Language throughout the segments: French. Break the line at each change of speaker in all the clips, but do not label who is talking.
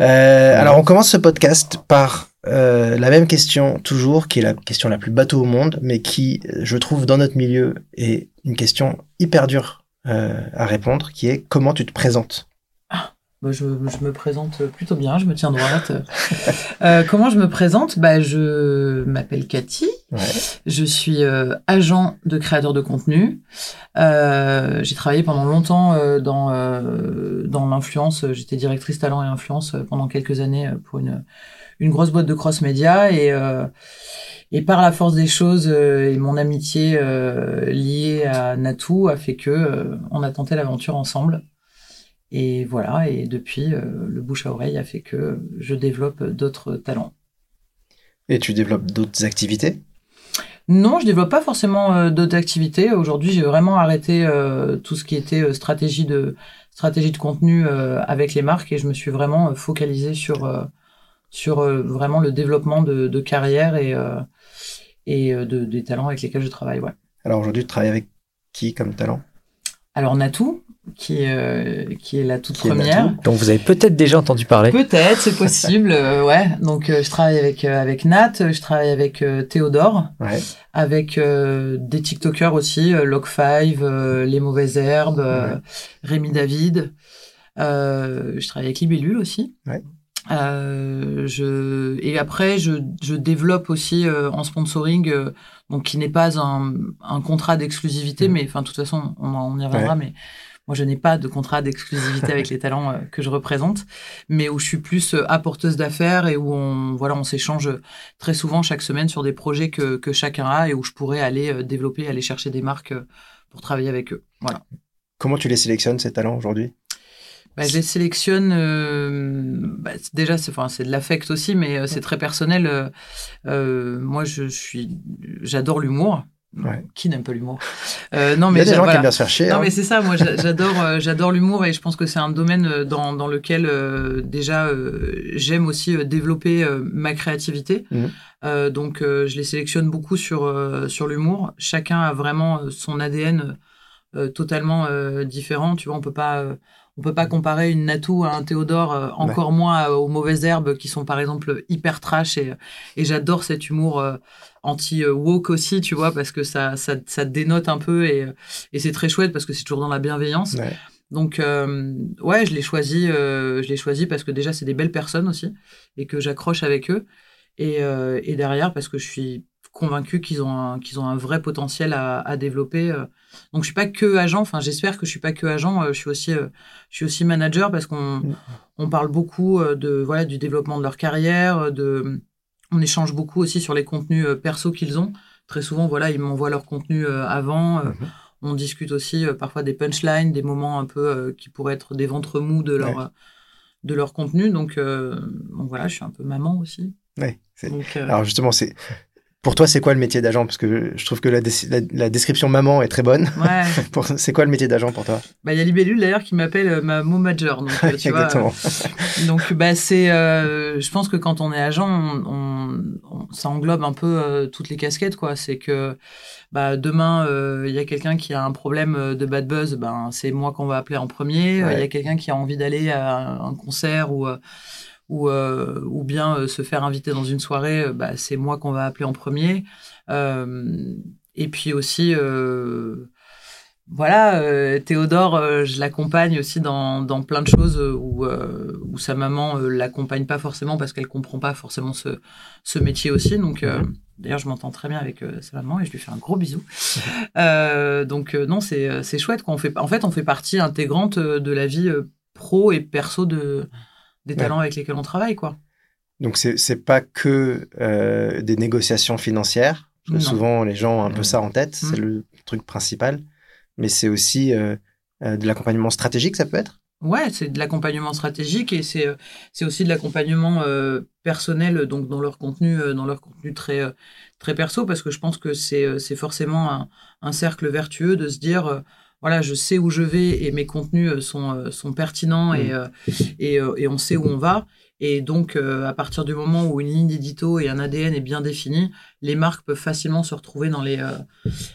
Euh, alors, on commence ce podcast par euh, la même question, toujours, qui est la question la plus bateau au monde, mais qui, je trouve, dans notre milieu, est une question hyper dure euh, à répondre, qui est comment tu te présentes?
Bah, je, je, me présente plutôt bien, je me tiens droite. euh, comment je me présente? Bah, Je m'appelle Cathy,
ouais.
je suis euh, agent de créateur de contenu. Euh, j'ai travaillé pendant longtemps euh, dans, euh, dans l'influence, j'étais directrice talent et influence pendant quelques années pour une, une grosse boîte de cross-média. Et, et par la force des choses et mon amitié liée à Natou a fait que on a tenté l'aventure ensemble. Et voilà, et depuis, euh, le bouche à oreille a fait que je développe d'autres talents.
Et tu développes d'autres activités?
Non, je développe pas forcément euh, d'autres activités. Aujourd'hui, j'ai vraiment arrêté euh, tout ce qui était stratégie de stratégie de contenu avec les marques et je me suis vraiment focalisé sur sur vraiment le développement de, de carrière et et de, des talents avec lesquels je travaille. Ouais.
Alors aujourd'hui, tu travailles avec qui comme talent?
Alors Natou, qui, euh, qui est la toute première.
Donc vous avez peut-être déjà entendu parler.
Peut-être, c'est possible, euh, ouais. Donc euh, je travaille avec euh, avec Nat, je travaille avec euh, Théodore,
ouais.
avec des TikTokers aussi, Log5, Les Mauvaises Herbes,
Ouais.
Rémi David. je travaille avec Libellule aussi.
Ouais.
je et après je, je développe aussi en sponsoring donc qui n'est pas un, un contrat d'exclusivité mais enfin de toute façon on, on y reviendra mais moi, je n'ai pas de contrat d'exclusivité avec les talents euh, que je représente, mais où je suis plus euh, apporteuse d'affaires et où on, voilà, on s'échange très souvent chaque semaine sur des projets que, que chacun a et où je pourrais aller euh, développer, aller chercher des marques pour travailler avec eux. Voilà.
Comment tu les sélectionnes, ces talents, aujourd'hui?
Bah, je les sélectionne. euh, bah, déjà, c'est enfin, c'est de l'affect aussi, mais euh, c'est très personnel. Euh, moi, je suis, j'adore l'humour.
Ouais.
Qui n'aime pas l'humour? Euh, Non,
Il y
mais
a des gens qui aiment bien se faire chier.
Non
hein.
mais c'est ça, moi j'a- j'adore euh, j'adore l'humour et je pense que c'est un domaine euh, dans, dans lequel euh, déjà j'aime aussi développer ma créativité.
Mhm.
Donc je les sélectionne beaucoup sur sur l'humour. Chacun a vraiment son ADN totalement différent. Tu vois, on peut pas on peut pas comparer une Natou à un Théodore, euh, encore moins à- aux mauvaises herbes qui sont par exemple hyper trash et, et j'adore cet humour euh, anti-woke aussi, tu vois, parce que ça, ça, ça dénote un peu et, et c'est très chouette parce que c'est toujours dans la bienveillance.
Ouais.
Donc, euh, ouais, je l'ai choisi, euh, je l'ai choisi parce que déjà, c'est des belles personnes aussi et que j'accroche avec eux. Et, euh, et derrière, parce que je suis convaincu qu'ils ont un, qu'ils ont un vrai potentiel à, à développer. euh. Donc, je suis pas que agent. Enfin, j'espère que je suis pas que agent. euh, Je suis aussi, euh, je suis aussi manager parce qu'on,
Mm.
on parle beaucoup de, voilà, du développement de leur carrière, de, on échange beaucoup aussi sur les contenus perso qu'ils ont. Très souvent, voilà, ils m'envoient leur contenu avant.
Mhm.
on discute aussi parfois des punchlines, des moments un peu qui pourraient être des ventres mous de leur,
Ouais.
de leur contenu. Donc, euh, voilà, je suis un peu maman aussi.
Ouais,
Donc, euh,
Alors justement, c'est pour toi, c'est quoi le métier d'agent? Parce que je trouve que la, des- la- la description maman est très bonne.
ouais.
C'est quoi le métier d'agent pour toi?
Bah, il y a Libellule d'ailleurs qui m'appelle euh, ma momager. Donc, euh, vois,
Exactement.
Donc, bah, c'est, euh, je pense que quand on est agent, on, on- on- ça englobe un peu euh, toutes les casquettes, quoi. C'est que, bah, demain, euh, il y a quelqu'un qui a un problème de bad buzz, ben, c'est moi qu'on va appeler en premier. Il y a quelqu'un qui a envie d'aller à un concert ou, euh, ou, euh, ou bien euh, se faire inviter dans une soirée, euh, bah, c'est moi qu'on va appeler en premier. Et puis aussi, voilà, Théodore, je l'accompagne aussi dans, dans plein de choses où, où sa maman l'accompagne pas forcément parce qu'elle comprend pas forcément ce, ce métier aussi. Donc, d'ailleurs, je m'entends très bien avec euh, sa maman et je lui fais un gros bisou. Euh, donc, euh, non, c'est chouette. Quoi. On fait, en fait, on fait partie intégrante de la vie pro et perso de, des
Ouais.
talents avec lesquels on travaille, quoi.
Donc c'est c'est pas que euh, des négociations financières. Parce que
Non.
souvent les gens ont un peu ça en tête, c'est
Mm.
le truc principal. Mais c'est aussi euh, euh, de l'accompagnement stratégique, ça peut être?
Ouais, c'est de l'accompagnement stratégique et c'est c'est aussi de l'accompagnement euh, personnel donc dans leur contenu dans leur contenu très très perso parce que je pense que c'est c'est forcément un, un cercle vertueux de se dire euh, voilà je sais où je vais et mes contenus euh, sont euh, sont pertinents et
Mm.
euh, et, et on sait où on va et donc à partir du moment où une ligne d'édito et un ADN est bien défini les marques peuvent facilement se retrouver dans les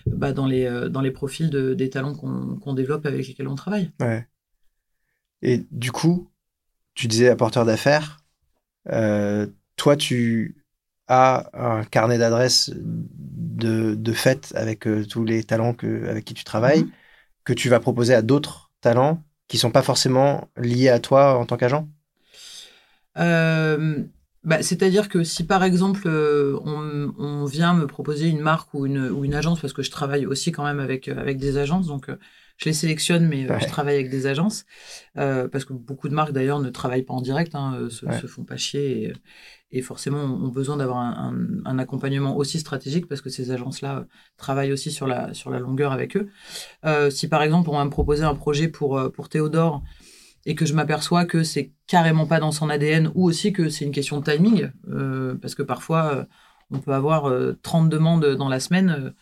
bah, dans les dans les profils de, des talents qu'on qu'on développe avec lesquels on travaille
Ouais. Et du coup, tu disais apporteur d'affaires. toi, tu as un carnet d'adresses de, de fait avec tous les talents que, avec qui tu travailles, mhm. Que tu vas proposer à d'autres talents qui sont pas forcément liés à toi en tant qu'agent?
Euh, bah, C'est-à-dire que si par exemple euh, on, vient me proposer une marque ou une, ou une agence, parce que je travaille aussi quand même avec, euh, avec des agences, donc je les sélectionne, mais je travaille avec des agences, parce que beaucoup de marques d'ailleurs ne travaillent pas en direct, hein, se, se, font pas chier et, forcément ont besoin d'avoir un, accompagnement aussi stratégique, parce que ces agences-là travaillent aussi sur la, sur la longueur avec eux. si par exemple on va me proposer un projet pour, pour Théodore, et que je m'aperçois que c'est carrément pas dans son ADN ou aussi que c'est une question de timing euh, parce que parfois euh, on peut avoir 30 euh, demandes dans la semaine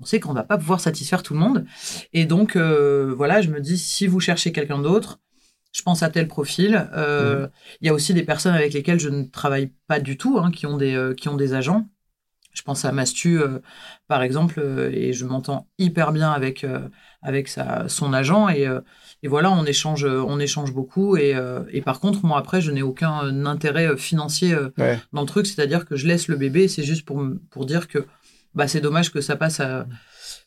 on sait qu'on va pas pouvoir satisfaire tout le monde et donc voilà je me dis si vous cherchez quelqu'un d'autre je pense à tel profil mmh. il y a aussi des personnes avec lesquelles je ne travaille pas du tout hein, qui ont des qui ont des agents je pense à Mastu, par exemple, et je m'entends hyper bien avec, avec sa, son agent. Et, et voilà, on échange, on échange beaucoup. Et, euh, et par contre, moi, après, je n'ai aucun intérêt euh, financier euh, dans le truc. C'est-à-dire que je laisse le bébé. C'est juste pour, pour dire que bah, c'est dommage que ça passe à.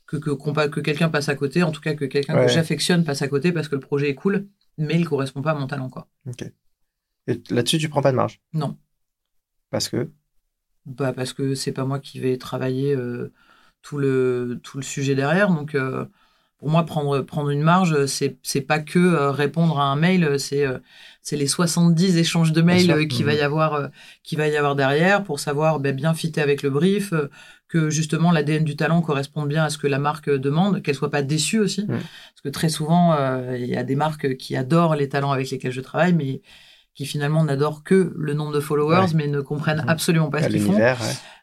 Que, que, que quelqu'un passe à côté, en tout cas que quelqu'un que j'affectionne passe à côté parce que le projet est cool, mais il correspond pas à mon talent. Quoi.
Ok. Et là-dessus, tu prends pas de marge?
Non.
Parce que?
Bah Parce que c'est pas moi qui vais travailler tout, le, tout le sujet derrière. Donc pour moi, prendre, prendre une marge, c'est, c'est pas que euh, répondre à un mail, c'est, euh, c'est les 70 échanges de mails euh, qui va y avoir, qui va y avoir derrière pour savoir ben, bien fitter avec le brief, que justement l'ADN du talent corresponde bien à ce que la marque demande, qu'elle soit pas déçue aussi. Parce que très souvent, il y a des marques qui adorent les talents avec lesquels je travaille, mais qui finalement n'adorent que le nombre de followers, mais ne comprennent mmh. absolument pas ce qu'ils font.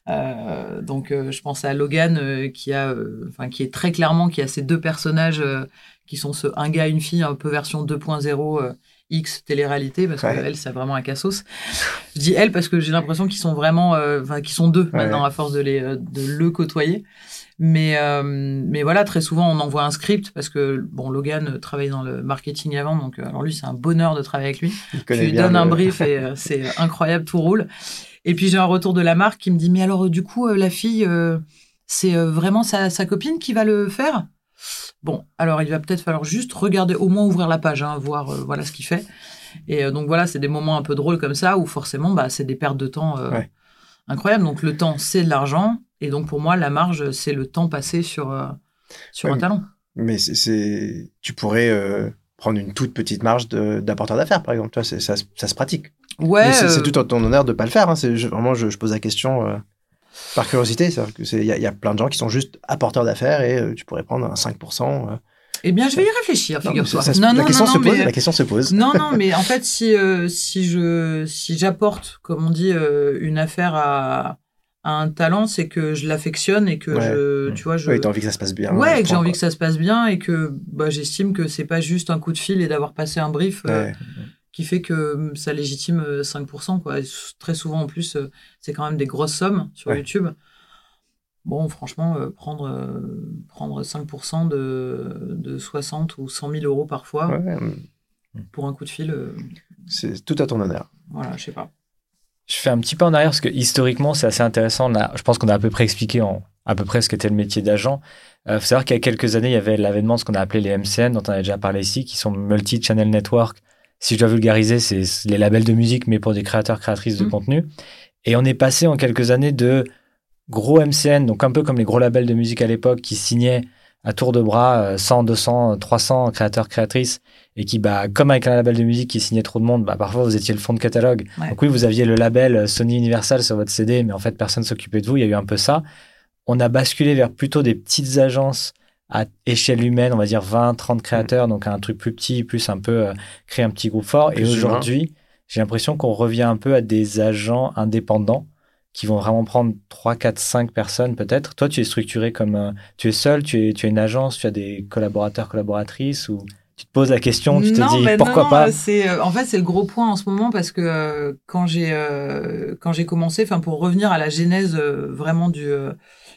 Euh, donc, euh, je pense à Logan euh, qui a, enfin, qui est très clairement qui a ces deux personnages qui sont ce un gars, une fille, un peu version 2.0 X télé-réalité parce qu'elle c'est vraiment un cassos. Je dis elle parce que j'ai l'impression qu'ils sont vraiment, enfin, qu'ils sont deux maintenant à force de les, de le côtoyer. Mais, mais voilà, très souvent, on envoie un script parce que, bon, Logan travaille dans le marketing avant, donc alors lui, c'est un bonheur de travailler avec lui. Tu lui donnes un brief et c'est incroyable, tout roule. Et puis j'ai un retour de la marque qui me dit mais alors du coup euh, la fille euh, c'est euh, vraiment sa, sa, copine qui va le faire? Bon, alors il va peut-être falloir juste regarder, au moins ouvrir la page, hein, voir voilà ce qu'il fait. Et donc voilà, c'est des moments un peu drôles comme ça où forcément bah, c'est des pertes de temps incroyables. Donc le temps c'est de l'argent et donc pour moi la marge c'est le temps passé sur sur un talent.
Mais c'est tu pourrais prendre une toute petite marge d'apporteur d'affaires par exemple, ça, ça, ça se pratique.
Ouais.
C'est euh, tout en ton honneur de pas le faire. Hein. Vraiment, je, pose la question euh, par curiosité. Il y, a plein de gens qui sont juste apporteurs d'affaires et euh, tu pourrais prendre un 5%.
Eh bien, je vais y réfléchir, figure-toi.
La, question se pose, la question se pose.
Non, non, mais en fait, si, si je si j'apporte, comme on dit, une affaire à, un talent, c'est que je l'affectionne et que je, tu vois, je.
Oui, envie que ça se passe bien.
Ouais, que j'ai envie que ça se passe bien et que bah, j'estime que c'est pas juste un coup de fil et d'avoir passé un brief qui fait que hum, ça légitime 5%. Euh, quoi. très souvent, en plus, euh, c'est quand même des grosses sommes sur YouTube. Bon, franchement, euh, prendre, prendre 5% de, de 60 ou 100 000 euros parfois hum. pour un coup de fil.
c'est tout à ton honneur.
Voilà, je sais pas.
Je fais un petit peu en arrière parce que historiquement, c'est assez intéressant. je pense qu'on a à peu près expliqué en, à peu près ce qu'était le métier d'agent. Il faut savoir qu'il y a quelques années, il y avait l'avènement de ce qu'on a appelé les MCN, dont on a déjà parlé ici, qui sont Multi-Channel Network, si je dois vulgariser, c'est les labels de musique, mais pour des créateurs, créatrices de mmh. contenu. Et on est passé en quelques années de gros MCN, donc un peu comme les gros labels de musique à l'époque, qui signaient à tour de bras 100, 200, 300 créateurs, créatrices, et qui, bah, comme avec un label de musique qui signait trop de monde, bah, parfois vous étiez le fond de catalogue. Donc oui, vous aviez le label Sony Universal sur votre CD, mais en fait, personne s'occupait de vous. Il y a eu un peu ça. On a basculé vers plutôt des petites agences à échelle humaine, on va dire 20, 30 créateurs, donc un truc plus petit, plus un peu euh, créer un petit groupe fort. et aujourd'hui, j'ai l'impression qu'on revient un peu à des agents indépendants qui vont vraiment prendre 3, 4, 5 personnes peut-être. Toi, tu es structuré comme... tu es seul, tu es, tu es une agence, tu as des collaborateurs, collaboratrices ou tu te poses la question, tu te dis pourquoi pas?
c'est euh, en fait c'est le gros point en ce moment parce que euh, quand j'ai quand j'ai commencé enfin pour revenir à la genèse vraiment du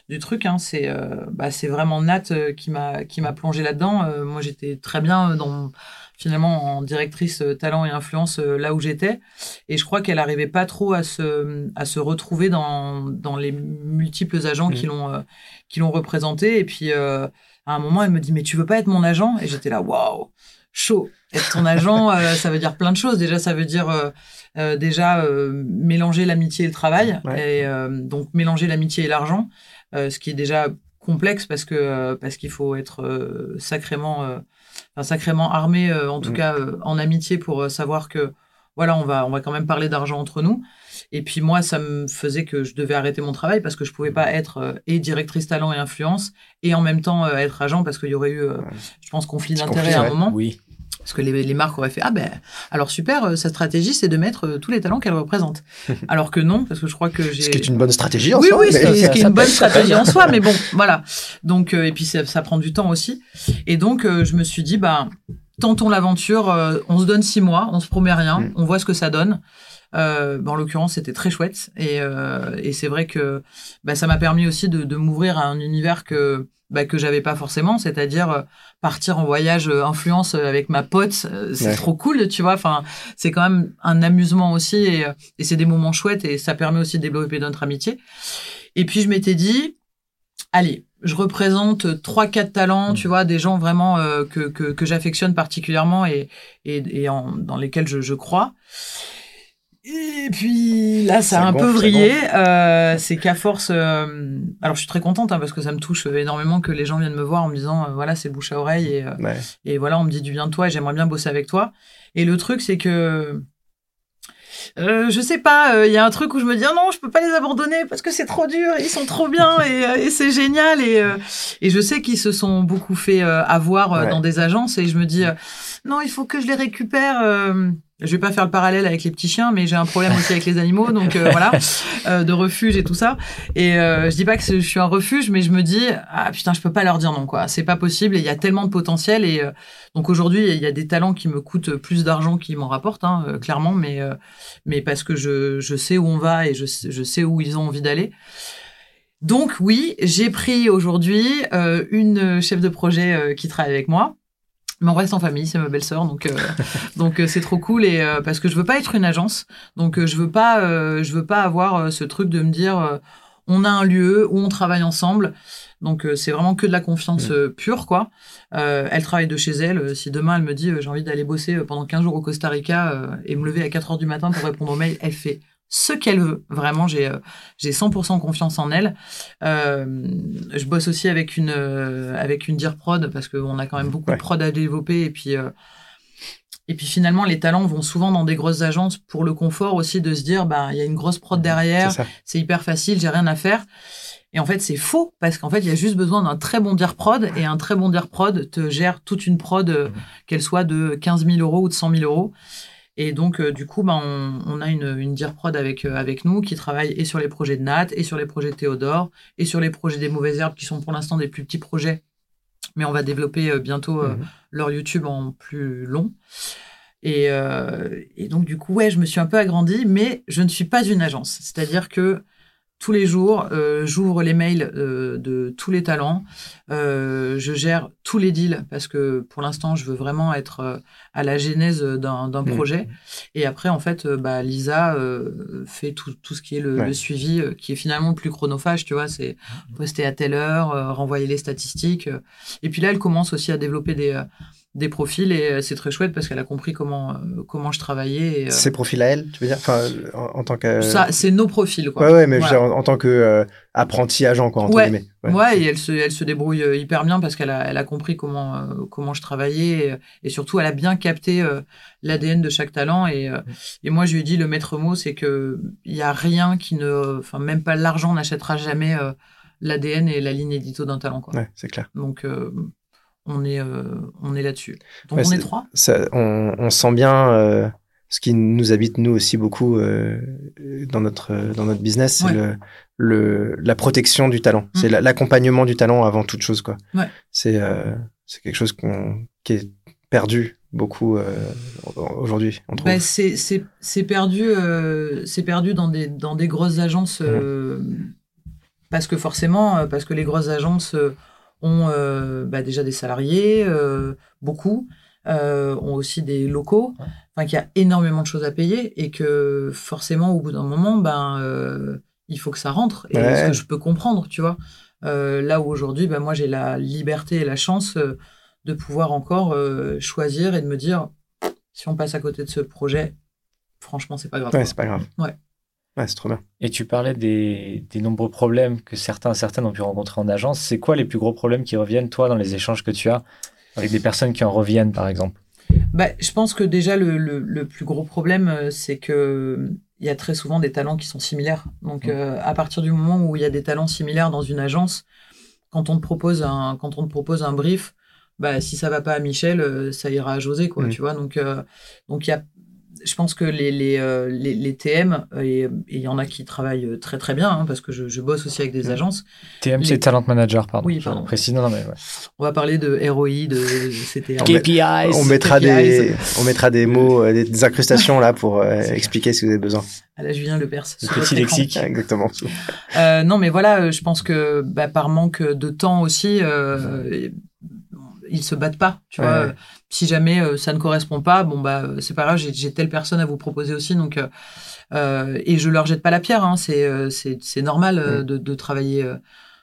du truc. Hein. C'est euh, bah, c'est vraiment Nat euh, qui m'a qui m'a plongé là-dedans. Euh, moi, j'étais très bien dans finalement en directrice talent et influence là où j'étais. Et je crois qu'elle n'arrivait pas trop à se, à se retrouver dans, dans les multiples agents qui mmh. l'ont qui l'ont représenté. Et puis à un moment, elle me dit mais tu veux pas être mon agent? Et j'étais là waouh chaud. Être ton agent, ça veut dire plein de choses. Déjà, ça veut dire déjà mélanger l'amitié et le travail. Et donc mélanger l'amitié et l'argent, ce qui est déjà complexe parce que euh, parce qu'il faut être euh, sacrément euh, sacrément armé en tout mm. cas en amitié pour savoir que voilà on va on va quand même parler d'argent entre nous. Et puis moi ça me faisait que je devais arrêter mon travail parce que je pouvais pas être et directrice talent et influence et en même temps être agent parce qu'il y aurait eu je pense conflit d'intérêt à un moment.
Oui
parce que les, marques auraient fait ah ben alors super euh, sa stratégie c'est de mettre euh, tous les talents qu'elle représente. Alors que non parce que je crois que j'ai
ce qui est une bonne stratégie en
oui,
soi
oui oui ce qui est une bonne stratégie en soi mais bon voilà. Donc euh, et puis ça, prend du temps aussi. Et donc je me suis dit bah tentons l'aventure on se donne six mois on se promet rien mm. on voit ce que ça donne. Euh, en l'occurrence, c'était très chouette. Et, et c'est vrai que bah, ça m'a permis aussi de, de m'ouvrir à un univers que bah, que j'avais pas forcément, c'est-à-dire euh, partir en voyage euh, influence euh, avec ma pote, c'est trop cool, tu vois. Enfin, c'est quand même un amusement aussi et, et c'est des moments chouettes et ça permet aussi de développer notre amitié. Et puis je m'étais dit, allez, je représente trois quatre talents, mmh. tu vois, des gens vraiment que, que, que j'affectionne particulièrement et, et, et en, dans lesquels je, je crois. Et puis là, ça a un peu vrillé. Euh, c'est qu'à force. Euh, alors, je suis très contente hein, parce que ça me touche énormément que les gens viennent me voir en me disant euh, voilà, c'est bouche à oreille et, et voilà, on me dit du bien de toi et j'aimerais bien bosser avec toi. Et le truc, c'est que. je sais pas, il y a un truc où je me dis ah non, je peux pas les abandonner parce que c'est trop dur, ils sont trop bien et, et c'est génial et, et je sais qu'ils se sont beaucoup fait avoir dans des agences et je me dis non, il faut que je les récupère je vais pas faire le parallèle avec les petits chiens, mais j'ai un problème aussi avec les animaux, donc euh, voilà, euh, de refuge et tout ça. Et euh, je dis pas que je suis un refuge, mais je me dis ah putain, je peux pas leur dire non quoi, c'est pas possible. Et il y a tellement de potentiel et donc aujourd'hui il y a des talents qui me coûtent plus d'argent qu'ils m'en rapportent, hein, clairement, mais mais parce que je je sais où on va et je je sais où ils ont envie d'aller. Donc oui, j'ai pris aujourd'hui une chef de projet qui travaille avec moi mais on reste en famille, c'est ma belle-sœur, donc euh, donc euh, c'est trop cool et euh, parce que je veux pas être une agence, donc je veux pas je veux pas avoir ce truc de me dire on a un lieu où on travaille ensemble, donc c'est vraiment que de la confiance pure quoi. elle travaille de chez elle. Si demain elle me dit j'ai envie d'aller bosser pendant 15 jours au Costa Rica et me lever à 4 heures du matin pour répondre aux mails, elle fait ce qu'elle veut. Vraiment, j'ai euh, j'ai 100% confiance en elle. Euh, je bosse aussi avec une euh, avec une dire prod parce qu'on a quand même beaucoup de prod à développer et puis et puis finalement les talents vont souvent dans des grosses agences pour le confort aussi de se dire bah il y a une grosse prod derrière, c'est hyper facile, j'ai rien à faire. Et en fait, c'est faux parce qu'en fait, il y a juste besoin d'un très bon dire prod et un très bon dire prod te gère toute une prod, mmh. qu'elle soit de 15 000 euros ou de 100 000 euros. Et donc, euh, du coup, bah, on, on, a une, une dire prod avec, euh, avec nous qui travaille et sur les projets de Nat, et sur les projets de Théodore, et sur les projets des mauvaises herbes qui sont pour l'instant des plus petits projets. Mais on va développer euh, bientôt mhm. leur YouTube en plus long. Et, et, donc, du coup, ouais, je me suis un peu agrandie, mais je ne suis pas une agence. C'est-à-dire que tous les jours, euh, j'ouvre les mails euh, de tous les talents. Euh, je gère tous les deals parce que pour l'instant, je veux vraiment être à la genèse d'un mmh. projet. Et après, en fait, bah, Lisa fait tout, tout, ce qui est le, suivi, qui est finalement le plus chronophage, tu vois. C'est poster à telle heure, renvoyer les statistiques. Et puis là, elle commence aussi à développer des des profils et euh, c'est très chouette parce qu'elle a compris comment euh, comment je travaillais.
Euh, Ces profils à elle, tu veux dire, enfin en, tant que.
Ça, c'est nos profils quoi.
Ouais ouais, mais en, tant que apprenti agent quoi entre
ouais.
guillemets.
Ouais. et elle se elle se débrouille hyper bien parce qu'elle a elle a compris comment comment je travaillais et, surtout elle a bien capté l'ADN de chaque talent et et moi je lui ai dit le maître mot c'est que il y a rien qui ne, enfin même pas l'argent n'achètera jamais l'ADN et la ligne édito d'un talent quoi.
Ouais, c'est clair.
Donc on est, euh, on est là-dessus. Donc on est, trois.
on, sent bien euh, ce qui nous habite nous aussi beaucoup euh, dans notre dans notre business, c'est le, la protection du talent, c'est mmh. l'accompagnement du talent avant toute chose quoi. C'est c'est quelque chose qu'on qui est perdu beaucoup aujourd'hui
bah, c'est perdu c'est perdu dans des dans des grosses agences mmh. parce que forcément parce que les grosses agences ont euh, bah, déjà des salariés, euh, beaucoup. ont aussi des locaux, enfin qu'il y a énormément de choses à payer et que forcément au bout d'un moment, ben il faut que ça rentre. Et ce que je peux comprendre, tu vois. là où aujourd'hui, ben, moi j'ai la liberté et la chance de pouvoir encore choisir et de me dire si on passe à côté de ce projet, franchement, c'est pas grave.
Ouais, c'est pas grave.
Ouais.
Ouais, c'est trop bien.
Et tu parlais des, des, nombreux problèmes que certains, certaines ont pu rencontrer en agence. C'est quoi les plus gros problèmes qui reviennent, toi, dans les échanges que tu as avec des personnes qui en reviennent, par exemple?
Bah, Je pense que déjà, le, le, plus gros problème, euh, c'est que il y a très souvent des talents qui sont similaires. Donc, mmh. euh, à partir du moment où il y a des talents similaires dans une agence, quand on te propose un, quand on te propose un brief, bah, si ça va pas à Michel, euh, ça ira à José, quoi, mmh. tu vois. Donc, donc il y a je pense que les, les, euh, les, TM, euh, et il y en a qui travaillent euh, très très bien, hein, parce que je, je, bosse aussi avec des agences.
TM, c'est Talent Manager, pardon.
Oui, pardon.
Précis, non, mais ouais.
On va parler de ROI, de CTA.
KPIs.
On mettra, Des, on mettra des mots, des, incrustations là pour expliquer si vous avez besoin.
À la Julien Lepers.
Le petit lexique.
Exactement.
Euh, non, mais voilà, je pense que bah, par manque de temps aussi, euh, ils se battent pas, tu vois. Si jamais euh, ça ne correspond pas, bon bah euh, c'est pas grave, j'ai telle personne à vous proposer aussi, donc euh, et je leur jette pas la pierre, hein, c'est c'est normal de, de, travailler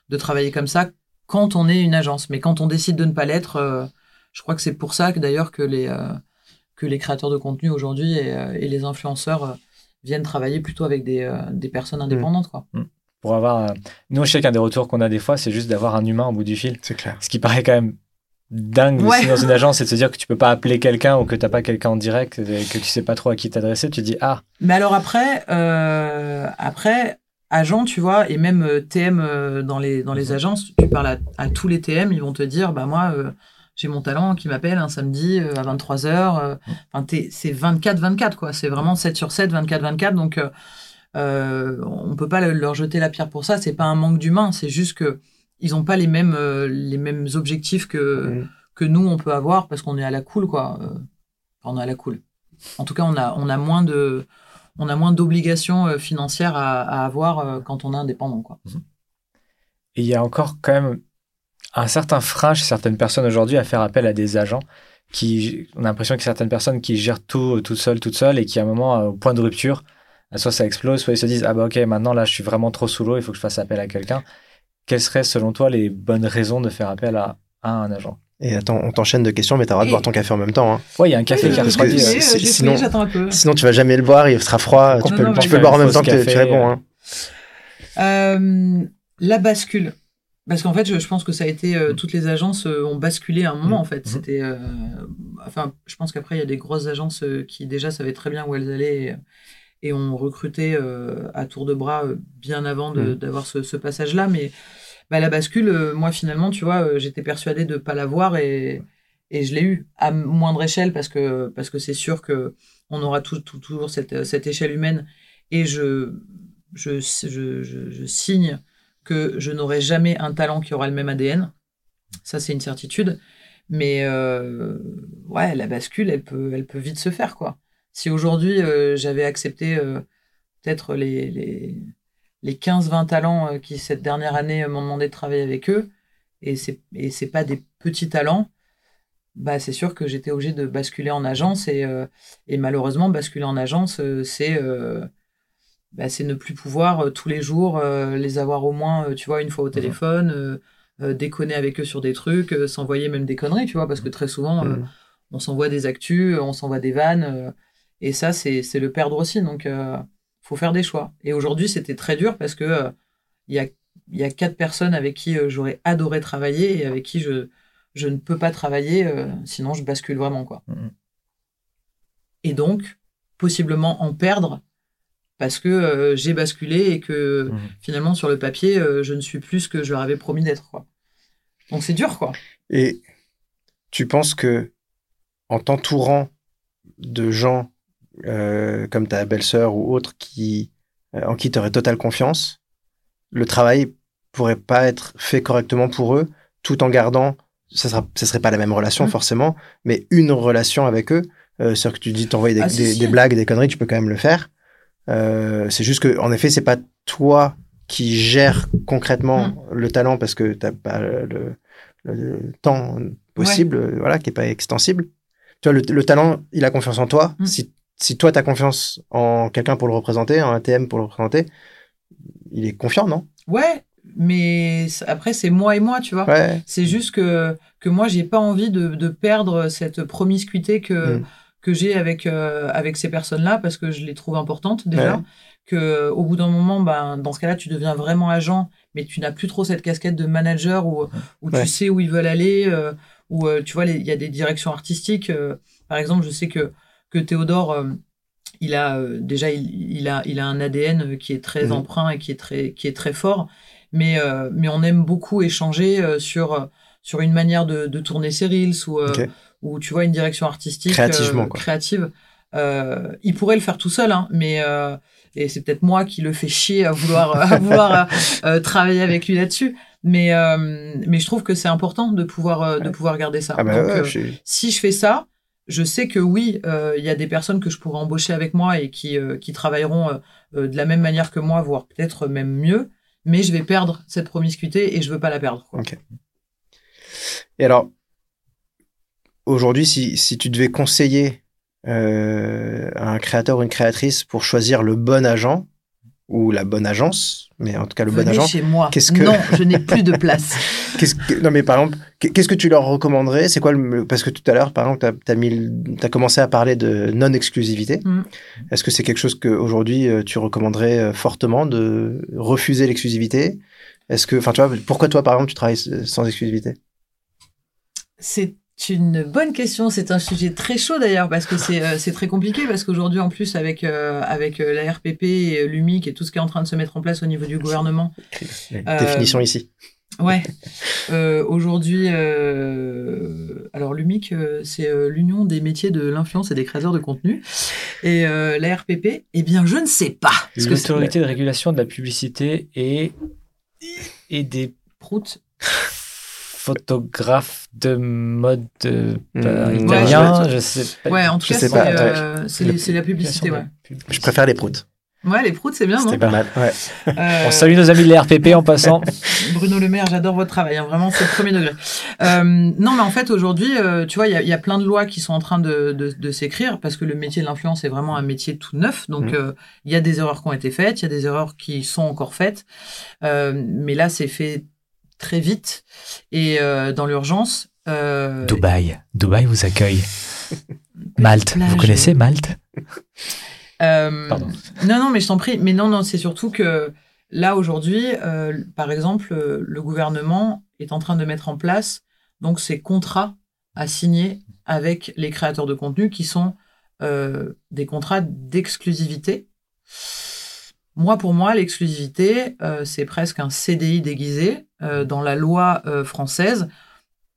de travailler comme ça quand on est une agence, mais quand on décide de ne pas l'être, je crois que c'est pour ça que d'ailleurs que les que les créateurs de contenu aujourd'hui et, et, les influenceurs viennent travailler plutôt avec des, des personnes indépendantes, quoi.
Mm. pour avoir. Nous, je sais qu'un des retours qu'on a des fois, c'est juste d'avoir un humain au bout du fil.
C'est clair.
Ce qui paraît quand même dingue aussi dans une agence, c'est de se dire que tu peux pas appeler quelqu'un ou que t'as pas quelqu'un en direct et que tu sais pas trop à qui t'adresser. Tu dis ah.
Mais alors après, euh, après agent, tu vois, et même euh, TM euh, dans les dans les mhm. agences, tu parles à, tous les TM, ils vont te dire bah moi j'ai mon talent qui m'appelle un samedi à 23h. Enfin c'est 24 24 quoi, c'est vraiment 7 sur 7 24 24 donc euh, on peut pas leur jeter la pierre pour ça, c'est pas un manque d'humain, c'est juste que ils n'ont pas les mêmes, euh, les mêmes objectifs que, mm. que nous, on peut avoir parce qu'on est à la cool, quoi. Euh, on est à la cool. En tout cas, on a, on a moins de, on a moins d'obligations euh, financières à, à avoir quand on est indépendant, quoi. Mm-hmm.
Et il y a encore quand même un certain frein chez certaines personnes aujourd'hui à faire appel à des agents qui, on a l'impression que certaines personnes qui gèrent tout toutes seules, toutes seules et qui à un moment, au point de rupture, soit ça explose, soit ils se disent, ah bah ok, maintenant là, je suis vraiment trop sous l'eau, il faut que je fasse appel à quelqu'un quelles seraient selon toi les bonnes raisons de faire appel à, un agent?
Et attends, on t'enchaîne de questions, mais t'as le droit de boire ton café en même temps. Hein.
Ouais, il y a un café qui a refroidi.
Sinon, sinon, tu vas jamais le boire, il sera froid. tu peux, tu peux le boire en même temps que tu réponds. Hein.
Euh, la bascule. Parce qu'en fait, je, pense que ça a été. Euh, toutes les agences euh, ont basculé à un moment, en fait. Mhm. C'était. enfin, je pense qu'après, il y a des grosses agences qui déjà savaient très bien où elles allaient et, ont recruté à tour de bras bien avant d'avoir ce, ce passage-là. Mais bah, la bascule, euh, moi finalement, tu vois, euh, j'étais persuadée de ne pas l'avoir et, je l'ai eu à moindre échelle parce que c'est sûr que on aura toujours cette, cette échelle humaine et je je, signe que je n'aurai jamais un talent qui aura le même ADN. Ça, c'est une certitude. Mais euh, ouais, la bascule, elle peut, elle peut vite se faire, quoi. Si aujourd'hui, j'avais accepté peut-être les, les, les 15-20 talents euh, qui, cette dernière année, euh, m'ont demandé de travailler avec eux, et c'est et c'est pas des petits talents, bah c'est sûr que j'étais obligé de basculer en agence et, euh, et malheureusement basculer en agence c'est bah, c'est ne plus pouvoir tous les jours les avoir au moins tu vois une fois au mmh. téléphone déconner avec eux sur des trucs s'envoyer même des conneries tu vois parce que très souvent mmh. on s'envoie des actus on s'envoie des vannes et ça c'est c'est le perdre aussi donc faut faire des choix. Et aujourd'hui, c'était très dur parce que euh, il y, a, y, a, quatre personnes avec qui euh, j'aurais adoré travailler et avec qui je, je ne peux pas travailler, euh, sinon je bascule vraiment. quoi. Mm-hmm. Et donc, possiblement en perdre parce que j'ai basculé et que mm-hmm. finalement, sur le papier, je ne suis plus ce que je leur avais promis d'être. quoi. Donc c'est dur, quoi.
Et tu penses que en t'entourant de gens euh, comme ta belle-sœur ou autre qui, euh, en qui tu aurais totale confiance, le travail pourrait pas être fait correctement pour eux, tout en gardant, sera, ça serait pas la même relation mmh. forcément, mais une relation avec eux. Euh, c'est-à-dire que tu dis t'envoyer des, ah, des, blagues, des conneries, tu peux quand même le faire. Euh, c'est juste que, en effet, c'est pas toi qui gères concrètement mmh. le talent parce que t'as pas le, le, temps possible, voilà, qui est pas extensible. tu vois, le, le talent, il a confiance en toi.
Mm.
Si, si toi, tu as confiance en quelqu'un pour le représenter, en un TM pour le représenter, il est confiant, non?
Ouais, mais après, c'est moi et moi, tu vois.
Ouais.
C'est juste que, que moi, j'ai pas envie de, de perdre cette promiscuité que,
Mm.
que j'ai avec, euh, avec ces personnes-là parce que je les trouve importantes déjà.
Ouais.
Que au bout d'un moment, ben, dans ce cas-là, tu deviens vraiment agent, mais tu n'as plus trop cette casquette de manager où, où
Ouais.
tu sais où ils veulent aller, euh, où euh, tu vois, il y a des directions artistiques. euh, par exemple, je sais que, que Théodore, euh, il a euh, déjà il, il a il a un ADN qui est très
Mhm.
emprunt et qui est très qui est très fort. Mais euh, mais on aime beaucoup échanger euh, sur euh, sur une manière de, de tourner ses reels ou euh, ou tu vois une direction artistique
Créativement,
euh,
quoi.
créative. Euh, il pourrait le faire tout seul hein, mais euh, et c'est peut-être moi qui le fais chier à vouloir à vouloir euh, euh, travailler avec lui là-dessus. Mais euh, mais je trouve que c'est important de pouvoir euh, de pouvoir garder ça.
Ah bah
Donc,
ouais,
euh,
je suis-
si je fais ça, je sais que oui, euh, il y a des personnes que je pourrais embaucher avec moi et qui, euh, qui travailleront euh, de la même manière que moi, voire peut-être même mieux, mais je vais perdre cette promiscuité et je veux pas la perdre. quoi.
Et alors, aujourd'hui, si, si tu devais conseiller un créateur ou une créatrice pour choisir le bon agent ou la bonne agence, mais en tout cas le bon agent,
chez moi.
qu'est-ce que-
Non, je n'ai plus de place.
que, non mais par exemple, qu'est-ce que tu leur recommanderais? C'est quoi le, parce que tout à l'heure, par exemple, tu as, commencé à parler de non-exclusivité.
Mm.
Est-ce que c'est quelque chose qu'aujourd'hui euh, tu recommanderais euh, fortement de refuser l'exclusivité? Est-ce que, enfin, tu vois, pourquoi toi, par exemple, tu travailles sans exclusivité?
C'est une bonne question. C'est un sujet très chaud d'ailleurs parce que c'est euh, très compliqué parce qu'aujourd'hui en plus avec euh, avec la RPP et l'UMIC et tout ce qui est en train de se mettre en place au niveau du gouvernement, Euh,
Définition ici.
Ouais. Euh, Aujourd'hui, euh, alors l'UMIC, euh, c'est euh, l'Union des métiers de l'influence et des créateurs de contenu. Et euh, la RPP, eh bien, je ne sais pas. Parce que c'est-
L'autorité de régulation de la publicité et, et des
Prout.
photographes de mode euh,
Hmm.
pas
Ouais,
italien,
je-
je sais pas.
Ouais, en tout
Je
cas, euh, c'est la publicité, ouais.
Je préfère les proutes.
Ouais, les proutes, c'est bien, non
C'était pas mal. Ouais.
Euh,
On salue nos amis de la RPP en passant.
Bruno Le Maire, j'adore votre travail, hein, vraiment, c'est le premier degré. Euh, non, mais en fait, aujourd'hui, euh, tu vois, il y a, il y a plein de lois qui sont en train de, de, de s'écrire parce que le métier de l'influence est vraiment un métier tout neuf. Donc, euh, il y a des erreurs qui ont été faites, il y a des erreurs qui sont encore faites. Mais là, c'est fait très vite et dans l'urgence.
Dubaï. Dubaï vous accueille. Malte.
plage.
Vous connaissez Malte? Pardon.
Non, non, mais je t'en prie. Mais non, non, c'est surtout que là, aujourd'hui, euh, par exemple, euh, le gouvernement est en train de mettre en place donc ces contrats à signer avec les créateurs de contenu qui sont euh, des contrats d'exclusivité. Moi, pour moi, l'exclusivité, euh, c'est presque un CDI déguisé. Euh, dans la loi euh, française,